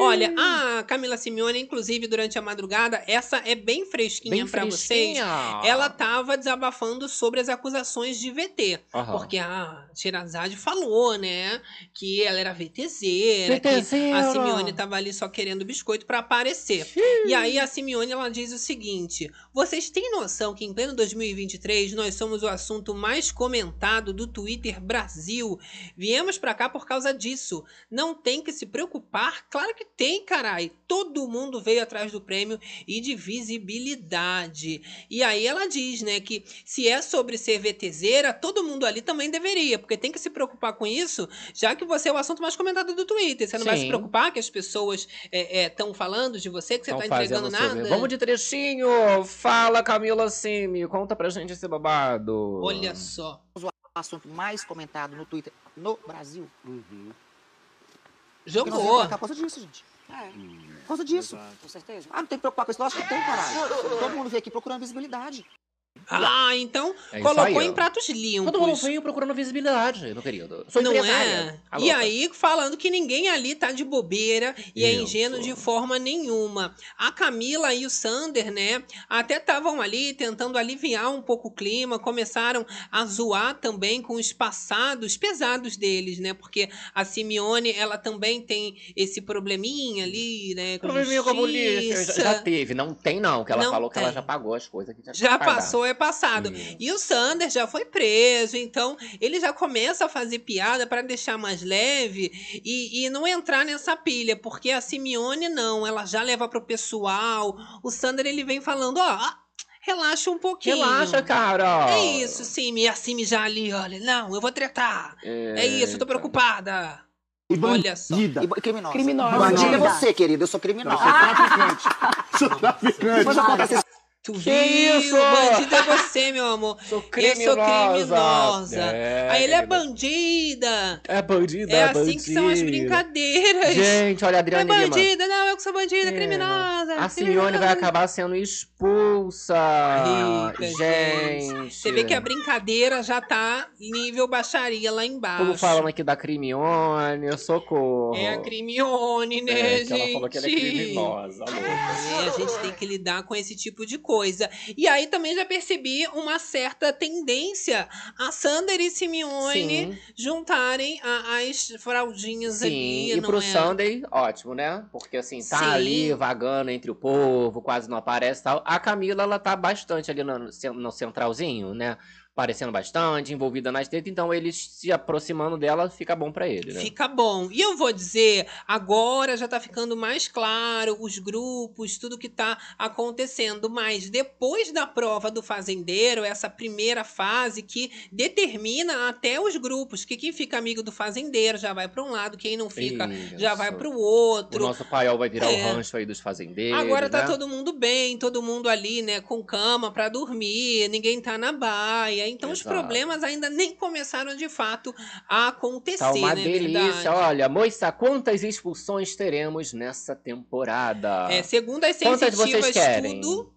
Olha, a Camila Simeone, inclusive, durante a madrugada, essa é bem fresquinha pra vocês. Ela tava desabafando sobre as acusações de VT. Aham. Porque a Sherazade falou, né, que ela era VTZera, que a VTZera. Simeone tava ali só querendo biscoito pra aparecer. E aí a Simeone ela diz o seguinte: "Vocês têm noção que em pleno 2023 nós somos o assunto mais comentado do Twitter Brasil? Viemos pra cá por causa disso. Não tem que se preocupar? Claro que tem, carai. Todo mundo veio atrás do prêmio e de visibilidade. E aí ela diz, né, que se é sobre ser VTZera, todo mundo ali também deveria, porque tem que se preocupar com isso, já que você é o assunto mais comentado do Twitter. Você não vai se Sim. preocupar que as pessoas estão falando de você, que você Tão tá entregando nada? Vamos de trechinho! Fala, Camila Simi. Conta pra gente esse babado. Olha só. O assunto mais comentado no Twitter no Brasil. Jogou. Pra cá por causa disso, gente. Por causa disso. Com certeza. Ah, não tem que preocupar com isso. Lógico que tem, caralho. Todo mundo veio aqui procurando visibilidade. Ah, então É colocou aí, em pratos limpos. Todo mundo veio procurando visibilidade, meu querido. Sou Não é? Tá E aí, falando que ninguém ali tá de bobeira e é ingênuo de forma nenhuma. A Camila e o Sander, né, até estavam ali tentando aliviar um pouco o clima, começaram a zoar também com os passados pesados deles, né? Porque a Simeone, ela também tem esse probleminha ali, né? Com Probleminha com a polícia. Já, justiça. já teve. Não tem, não. Que ela Não falou que ela tem. já pagou as coisas que tinha Já pagar. Passou, é passado. Isso. E o Sander já foi preso, então ele já começa a fazer piada para deixar mais leve e, e não entrar nessa pilha, porque a Simeone não, ela já leva pro pessoal. O Sander ele vem falando, ó, relaxa um pouquinho. Relaxa, cara. É isso, Simi. E a Simi já ali, olha, não, eu vou tretar. É isso, eu tô preocupada. Olha só. E criminosa. Criminosa. Bandida é você, querido. Eu sou criminosa. traficante. Sou traficante. Mas acontece Tu Que viu? isso? Bandida é você, meu amor. Sou Eu criminosa. sou criminosa. É, Aí ele é bandida. É bandida, É assim que são as bandida. brincadeiras. Gente, olha a É Adriane Lima. bandida, não, eu que sou bandida, É. criminosa. A Simeone vai acabar sendo expulsa. Rica, gente. Você vê que a brincadeira já tá nível baixaria lá embaixo. Tudo falando aqui da Crimione, socorro. É a Crimione, né, É, gente? que ela falou que ela é criminosa, louca. É, a gente tem que lidar com esse tipo de coisa. E aí também já percebi uma certa tendência a Sander e Simeone Sim. juntarem a- as fraldinhas Sim, ali. e não pro é? Sunday, ótimo, né? Porque assim, tá Sim. ali vagando entre o povo, quase não aparece e tal. A Camila, ela tá bastante ali no, no centralzinho, né? Aparecendo bastante, envolvida nas tretas, então eles se aproximando dela fica bom pra ele, né? Fica bom. E eu vou dizer, agora já tá ficando mais claro os grupos, tudo que tá acontecendo. Mas depois da prova do fazendeiro, essa primeira fase que determina até os grupos, que quem fica amigo do fazendeiro já vai para um lado, quem não fica já Isso. vai para o O outro. nosso paiol vai virar É. o rancho aí dos fazendeiros. Agora tá né? todo mundo bem, todo mundo ali, né, com cama pra dormir, ninguém tá na baia. Então os Exato. problemas ainda nem começaram de fato a acontecer, Tá uma né, delícia. verdade? Olha, Moissa, quantas expulsões teremos nessa temporada? É, segundo as Quantas vocês sensitivas, querem? tudo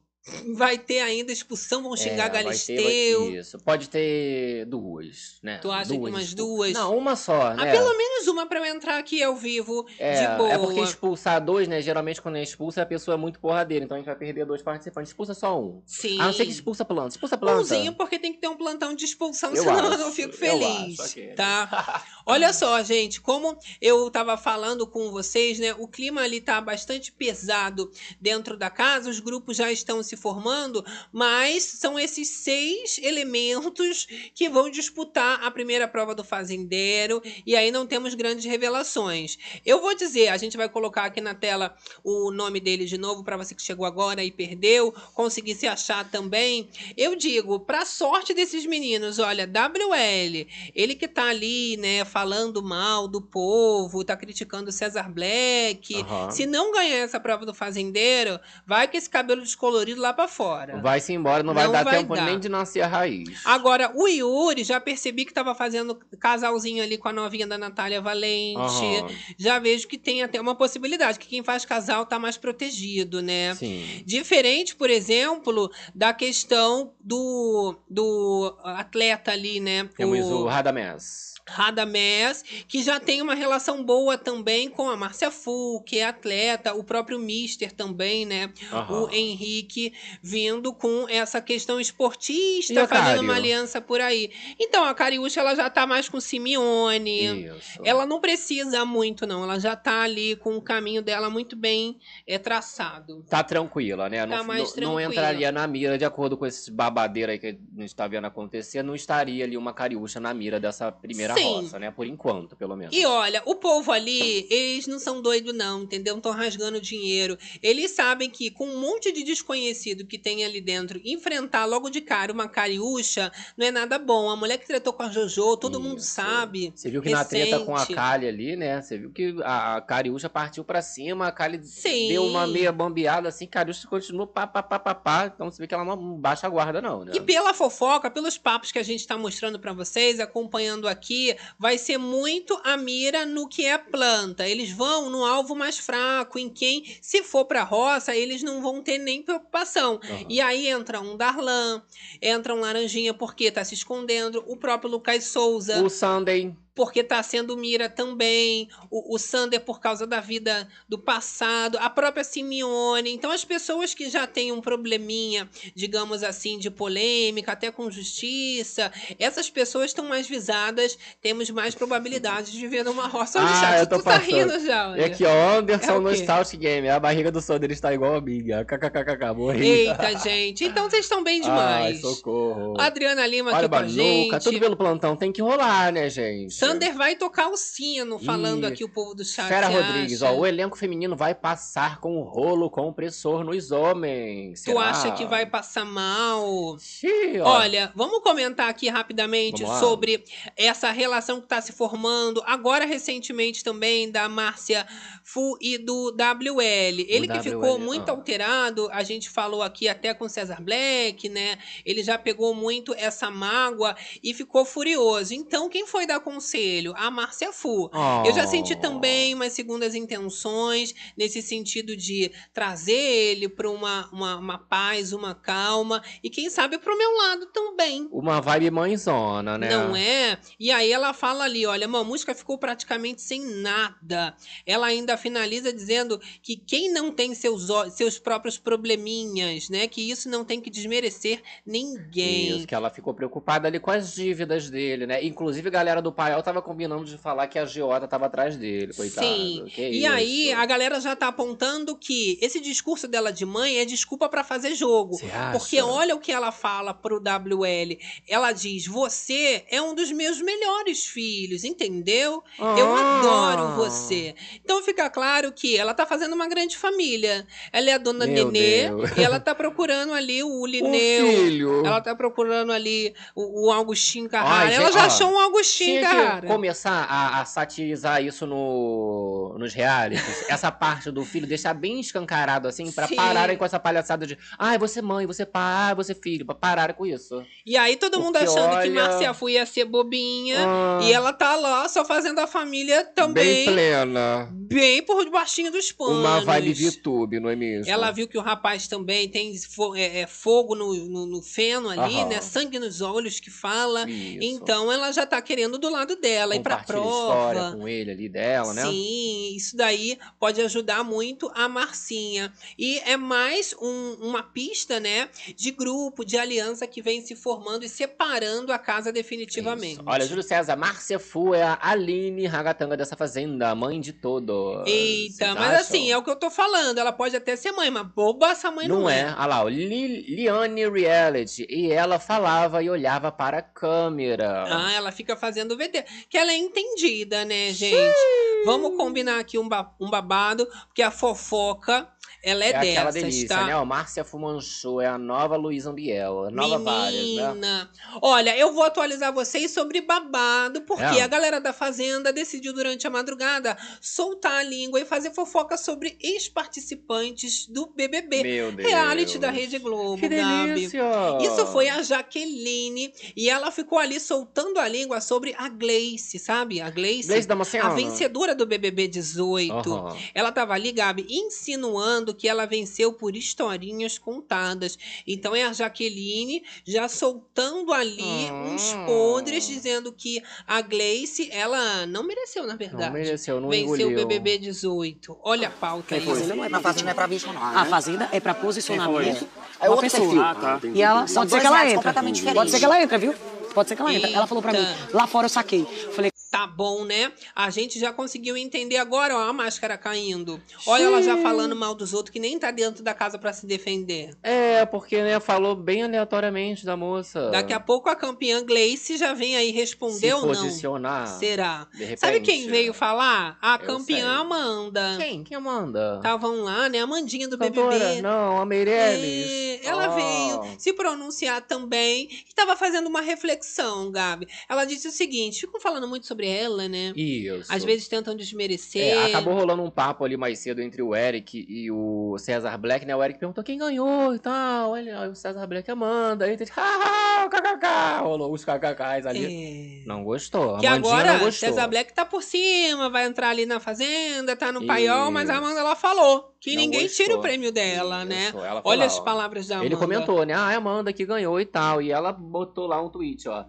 vai ter ainda expulsão, vão xingar É, vai ter- Galisteu. vai- Isso, pode ter duas, né? Tu acha que umas duas? Não, uma só, Ah, né? pelo menos uma pra eu entrar aqui ao vivo É, de boa. é porque expulsar dois, né? Geralmente quando é expulsa a pessoa é muito porradeira, então a gente vai perder dois participantes. Expulsa só um. Sim. A não ser que expulsa planta. Expulsa planta. Umzinho, porque tem que ter um plantão de expulsão, Eu senão eu acho, não fico eu feliz, acho, tá? Olha só, gente, como eu tava falando com vocês, né? O clima ali tá bastante pesado dentro da casa, os grupos já estão se se formando, mas são esses seis elementos que vão disputar a primeira prova do fazendeiro, e aí não temos grandes revelações. Eu vou dizer, a gente vai colocar aqui na tela o nome dele de novo para você que chegou agora e perdeu, conseguir se achar também. Eu digo, para sorte desses meninos, olha, WL, ele que tá ali, né, falando mal do povo, tá criticando César Black. Aham. Se não ganhar essa prova do fazendeiro, vai com esse cabelo descolorido lá para fora. Vai-se embora, não vai Não dar vai tempo dar. nem de nascer a raiz. Agora, o Yuri, já percebi que tava fazendo casalzinho ali com a novinha da Natália Valente. Aham. Já vejo que tem até uma possibilidade, que quem faz casal tá mais protegido, né? Sim. Diferente, por exemplo, da questão do, do atleta ali, né? Temos o Radamés. Radamés, que já tem uma relação boa também com a Márcia Fu, que é atleta, o próprio Mister também, né? Aham. O Henrique vindo com essa questão esportista, fazendo uma aliança por aí. Então, a Cariúcha, ela já tá mais com Simeone. Isso. Ela não precisa muito, não. Ela já tá ali com o caminho dela muito bem é, traçado. Tá tranquila, né? Tá não, mais não- não tranquila. entraria na mira, de acordo com esses babadeiros aí que a gente tá vendo acontecer, não estaria ali uma cariúcha na mira dessa primeira Sim. roça, né? Por enquanto, pelo menos. E olha, o povo ali, eles não são doidos, não, entendeu? Não estão rasgando dinheiro. Eles sabem que com um monte de desconhecido que tem ali dentro, enfrentar logo de cara uma cariúcha não é nada bom. A mulher que tretou com a Jojo, todo mundo Isso. sabe. Você viu que na treta com a recente. Kali ali, né? Você viu que a, a Cariúcha partiu pra cima, a Kali Sim. deu uma meia bambeada assim, Cariúcha continuou pá, pá, pá, pá, pá. Então você vê que ela não baixa a guarda, não, né? E pela fofoca, pelos papos que a gente está mostrando para vocês, acompanhando aqui, vai ser muito a mira no que é planta. Eles vão no alvo mais fraco, em quem, se for para roça, eles não vão ter nem preocupação. Aham. E aí entra um Darlan, entra um Laranjinha porque tá se escondendo, o próprio Lucas Souza O Sunday. Porque tá sendo mira também, o, o Sander por causa da vida do passado, a própria Simeone. Então, as pessoas que já têm um probleminha, digamos assim, de polêmica, até com justiça, essas pessoas estão mais visadas, temos mais probabilidades de ver numa roça. Olha, Ah, chat, eu tô tu tá passando. rindo já, olha. E aqui, ó, Anderson É o no? Stout Game. A barriga do Sunday está igual a minha. KKKK, morri. Eita, gente. Então, vocês estão bem demais. Ai, socorro. Adriana Lima Olha, aqui com a gente. Tudo pelo plantão tem que rolar, né, gente? Sander vai tocar o sino, falando Ih, aqui o povo do chat. Fera Rodrigues, ó, o elenco feminino vai passar com o rolo compressor nos homens. Tu Será? acha que vai passar mal? Xiii, ó. Olha, vamos comentar aqui rapidamente sobre essa relação que está se formando agora recentemente também da Márcia Fu e do WL. Ele que WL, ficou muito ah. alterado, a gente falou aqui até com César Black, né? Ele já pegou muito essa mágoa e ficou furioso. Então, quem foi dar conselho? A Márcia Fu. Eu já senti Oh. também umas segundas intenções, nesse sentido de trazer ele para uma, uma, uma paz, uma calma, e quem sabe para o meu lado também. Uma vibe mãezona, né? Não é? E aí ela fala ali, olha, a música ficou praticamente sem nada. Ela ainda finaliza dizendo que quem não tem seus, seus próprios probleminhas, né? Que isso não tem que desmerecer ninguém. Isso, que ela ficou preocupada ali com as dívidas dele, né? Inclusive, a galera do Paiol tava combinando de falar que a Giota tava atrás dele, coitado. Sim. Que E isso. aí a galera já tá apontando que esse discurso dela de mãe é desculpa para fazer jogo. Porque olha o que ela fala pro WL. Ela diz: Você é um dos meus melhores filhos, entendeu? Eu Ah. adoro você. Então fica claro que ela tá fazendo uma grande família. Ela é a dona Meu Nenê Deus. e ela tá procurando ali o Lineu. filho. Ela tá procurando ali o, o Augustinho Carrara. Ai, ela já ó, achou um Augustinho Tinha que Carrara. começar a, a satirizar isso no, nos realities. essa parte do filho, deixar bem escancarado assim, pra Sim. pararem com essa palhaçada de ai, você mãe, você pai, ai, você filho, pra pararem com isso. E aí todo mundo Porque, achando que olha- Marcia Fu ia ser bobinha. Ah, E ela tá lá só fazendo a família também Bem plena. bem por debaixinho dos panos. Uma vibe VTube, não é mesmo? Ela viu que o rapaz também tem fo- é, é, fogo no, no, no feno ali, Aham. né? Sangue nos olhos que fala. Isso. Então ela já tá querendo do lado lado dela, ir pra Compartilha história prova. com ele ali dela, né? Sim, isso daí pode ajudar muito a Marcinha. E é mais um- uma pista, né, de grupo, de aliança que vem se formando e separando a casa definitivamente. Isso. Olha, Júlio César, Márcia Fu é a Aline Ragatanga dessa fazenda, mãe de todos. Eita, mas acham? assim, é o que eu tô falando. Ela pode até ser mãe, mas boba essa mãe não, Não é. Olha lá, Liane Reality. E ela falava e olhava para a câmera. Ah, ela fica fazendo VT. Que ela é entendida, né, gente? Vamos combinar aqui um, ba- um babado, porque a fofoca, ela é, é aquela dessas, delícia, tá? né? O Márcia Fumanchu é a nova Luísa Ambiel. A nova várias, né? Menina, olha, eu vou atualizar vocês sobre babado, porque É. a galera da Fazenda decidiu durante a madrugada soltar a língua e fazer fofoca sobre ex-participantes do BBB. Meu Deus. Reality da Rede Globo, Que Gabi. delícia! Isso foi a Jaqueline e ela ficou ali soltando a língua sobre a Gleice, sabe? A Gleice, Gleice a vencedora do BBB 18. Aham. Ela tava ali, Gabi, insinuando que ela venceu por historinhas contadas. Então é a Jaqueline já soltando ali uns Hum. podres, dizendo que a Gleice, ela não mereceu, na verdade. Não mereceu, não Venceu engoliu. o BBB 18. Olha a pauta aí. Fazenda não é pra, fazenda não é pra bicho, não. A né? fazenda é pra posicionamento. É uma pessoa. Ah, tá. E ela ser dois que ela diferentes. Pode ser que ela entre, viu? Pode ser que ela entre. Ela falou pra mim, lá fora eu saquei. Falei, Tá bom, né? A gente já conseguiu entender agora, ó, a máscara caindo. Olha ela já falando mal dos outros que nem tá dentro da casa pra se defender. É, porque, né, falou bem aleatoriamente da moça. Daqui a pouco a campeã Gleice já vem aí Se responder ou não. posicionar. Será? De repente. Sabe quem veio falar? A campeã sei. Amanda. Quem? Quem Amanda? Estavam lá, né? Amandinha do Cantora? BBB. Não, a Meirelles. É, ela Oh. veio se pronunciar também e estava fazendo uma reflexão, Gabi. Ela disse o seguinte: ficam falando muito sobre ela, né? Isso. Às vezes tentam desmerecer. É, acabou rolando um papo ali mais cedo entre o Eric e o César Black, né? O Eric perguntou quem ganhou e tal. Olha, o César Black Amanda. Aí ele haha, kkk. Rolou os kkks ali. É. Não gostou. Que Amandinha agora não gostou. César Black tá por cima, vai entrar ali na fazenda, tá no paiol, mas a Isso. Amanda ela falou que Não ninguém gostou. tira o prêmio dela, né? Isso, ela foi Olha lá, as palavras da Amanda. Ele comentou, né? Ah, é a Amanda que ganhou e tal. E ela botou lá um tweet, ó.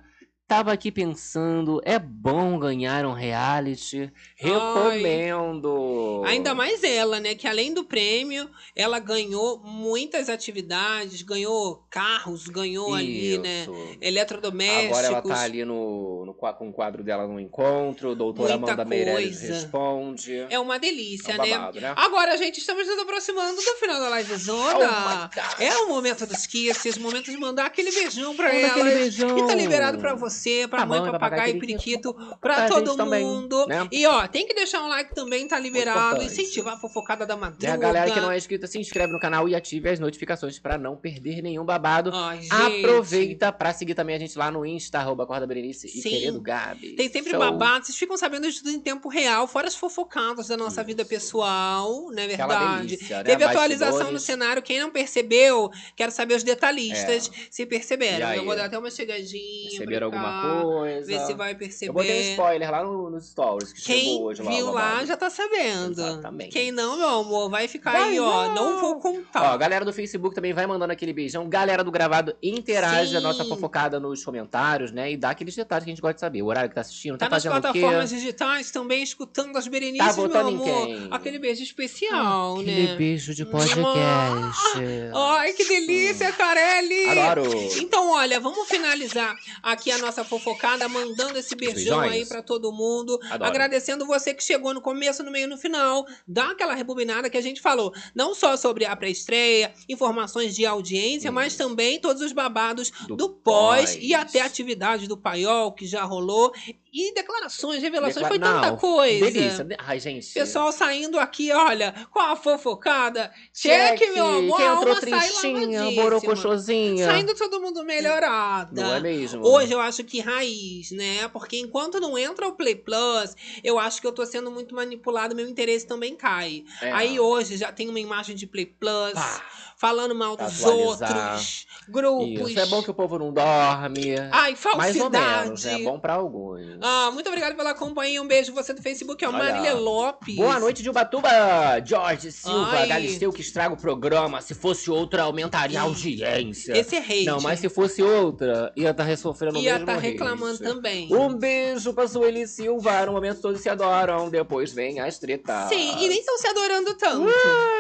Tava aqui pensando, é bom ganhar um reality? Recomendo! Ainda mais ela, né? Que além do prêmio, ela ganhou muitas atividades, ganhou carros, ganhou ali, né? Isso. Eletrodomésticos. Agora ela tá ali no, no, com o quadro dela no encontro, doutora Muita Amanda Meirelles coisa. responde. É uma delícia, É um né? babado, né? Agora, gente, estamos nos aproximando do final da live Oh zona. God. é o momento dos kisses, o momento de mandar aquele beijão pra beijão. E tá liberado pra você, pra mãe, Mamãe, papagaio, papagaio, periquito, periquito, pra pra todo gente também, mundo. né? E ó, tem que deixar um like também, tá liberado. Incentivar a fofocada da E madruga. a galera que não é inscrita, se inscreve no canal e ative as notificações pra não perder nenhum babado. Ai. Aproveita pra seguir também a gente lá no Insta, arroba Acorda Berenice e querido Gabi. Tem sempre Show. babado, vocês ficam sabendo de tudo em tempo real, fora as fofocadas da nossa Isso. vida pessoal, não é Aquela verdade? delícia, né? Teve atualização no cenário, quem não percebeu, quero saber os detalhistas se E perceberam. Eu vou dar até uma chegadinha. Receberam pra cá, alguma coisa? Ver se vai perceber. Eu botei um spoiler lá no- nos stories que Quem chegou hoje lá. viu o lá já tá sabendo. Exatamente. Quem não, meu amor, vai ficar Vai aí, ó. não. Não vou Ó, contar. galera do Facebook também vai mandando aquele beijão. Galera do gravado, interage Sim. a nossa fofocada nos comentários, né? E dá aqueles detalhes que a gente gosta de saber. O horário que tá assistindo, tá, Tá nas plataformas digitais também, escutando as Berenices, Tá votando meu em amor. quem? Aquele beijo especial, Aquele né? beijo de podcast. Ai, que delícia, Carelli! Adoro! Então, olha, vamos finalizar aqui a nossa fofocada, mandando esse beijão beijões. aí pra todo mundo. Adoro. Agradecendo você que chegou no começo, no meio e no final. Dá aquela rebobinada que a gente falou. Não só sobre a pré-estreia, informações de audiência, mas também todos os babados do, Do pós, pós. e até atividades do paiol que já rolou. E declarações, revelações, foi tanta Não, coisa. Delícia. De- Ai, gente. Pessoal saindo aqui, olha, com a fofocada. Cheque, meu amor. Quem entrou tristinha, borocochosinha. Saindo todo mundo melhorada. Não é mesmo? Hoje eu acho que raiz, né? Porque enquanto não entra o Play Plus, eu acho que eu tô sendo muito manipulado, meu interesse também cai. É. Aí hoje já tem uma imagem de Play Plus. Pá. Falando mal dos Atualizar. outros, grupos. Isso, é bom que o povo não dorme. Ai, Mais ou falsidade. menos, é bom pra alguns. Ah, muito obrigado pela companhia. Um beijo você do Facebook, é o Olha. Marília Lopes. Boa noite de Ubatuba, Jorge Silva, Ai. Galisteu que estraga o programa. Se fosse outra, aumentaria a audiência. Esse é hate. Não, mas se fosse outra, ia estar sofrendo o Ia mesmo tá reclamando também. Um beijo pra Sueli Silva. No momento todos se adoram, depois vem as tretas. Sim, e nem estão se adorando tanto.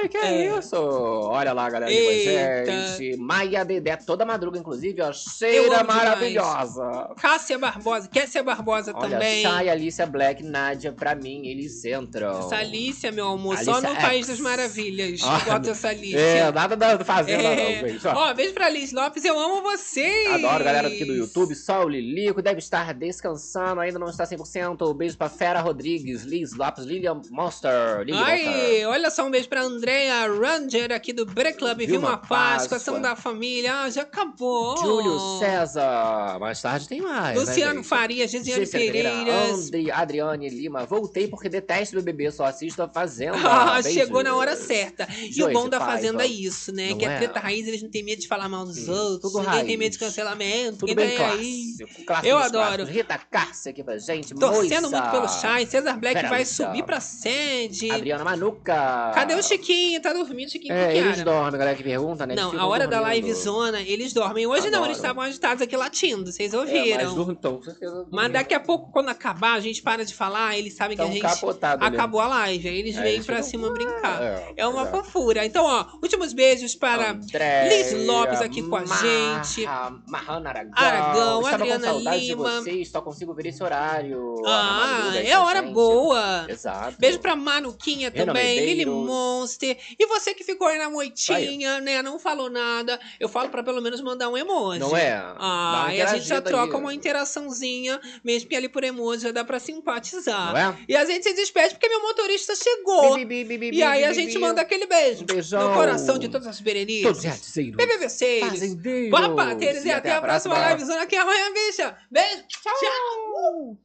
Ai, que É. isso? Olha lá, galera, Eita. gente. Maia Dedé, toda madruga, inclusive, ó, cheira amo demais. maravilhosa. Cássia Barbosa, Kessia Barbosa Olha, também. Chay, Alicia Black, Nádia, pra mim, eles entram. Essa Alicia, meu amor, só Alicia no País X. das Maravilhas. Ah, Bota essa Alicia. É, nada da fazenda É. não, gente. Ó. Ó, beijo pra Liz Lopes, eu amo vocês. Adoro, galera aqui do YouTube. Sol Lilico deve estar descansando, ainda não está 100%. Beijo pra Fera Rodrigues, Liz Lopes, Lilian Monster. Lilian Ai, Monster. olha só, um beijo pra Andrea Ranger aqui do Bre Club. Vilma Vilma Páscoa, Páscoa. ação da família. Ah, já acabou. Júlio César. Mais tarde tem mais. Luciano né? Farias, Gisiane Pereira. Andri, Adriane Lima. Voltei porque detesto o BBB, só assisto a Fazenda. Ah, chegou na hora certa. E o Joyce bom da Paiva. Fazenda é isso, né? Não que a é? treta raiz, eles não têm medo de falar mal dos outros. ninguém tem raiz. medo de cancelamento. Tudo bem aí. clássico. clássico Eu adoro. clássicos. Rita Cássia aqui pra gente. Torcendo muito pelo Shine. Cesar Black Vera vai subir pra sede. Adriana Manuca. Cadê o Chiquinho? Tá dormindo, Chiquinho? É, eles dormem, galera que pergunta, né? Não, a hora da live zona, eles dormem. Hoje não, eles estavam agitados aqui latindo, vocês É, mas ouviram. então, com certeza. Mas daqui a pouco, quando acabar, a gente para de falar, eles sabem que Tão a gente mesmo. acabou a live. Aí eles Aí vêm pra cima brincar. É, É uma é. fofura. Então, ó, últimos beijos para Andréia, Liz Lopes aqui com a gente. Marra- Marrana Aragão. Aragão, Estava Adriana Lima. de vocês, só consigo ver esse horário. Ah, é a hora boa. Exato. Beijo pra Manuquinha também, Lili. Monster. E você que ficou aí na moitinha, né? Não falou nada. Eu falo pra pelo menos mandar um emoji. Não é? Ah, e a gente já troca aí. uma interaçãozinha, mesmo que ali por emoji já dá pra simpatizar. Não é? E a gente se despede porque meu motorista chegou. Bi, bi, bi, e aí a gente manda aquele beijo. Um beijão. No coração de todas as berenices. Todos os. BBBceiros. Fazendeiros. Papateiros. E, até a próxima livezona aqui amanhã, bicha. Beijo. Tchau.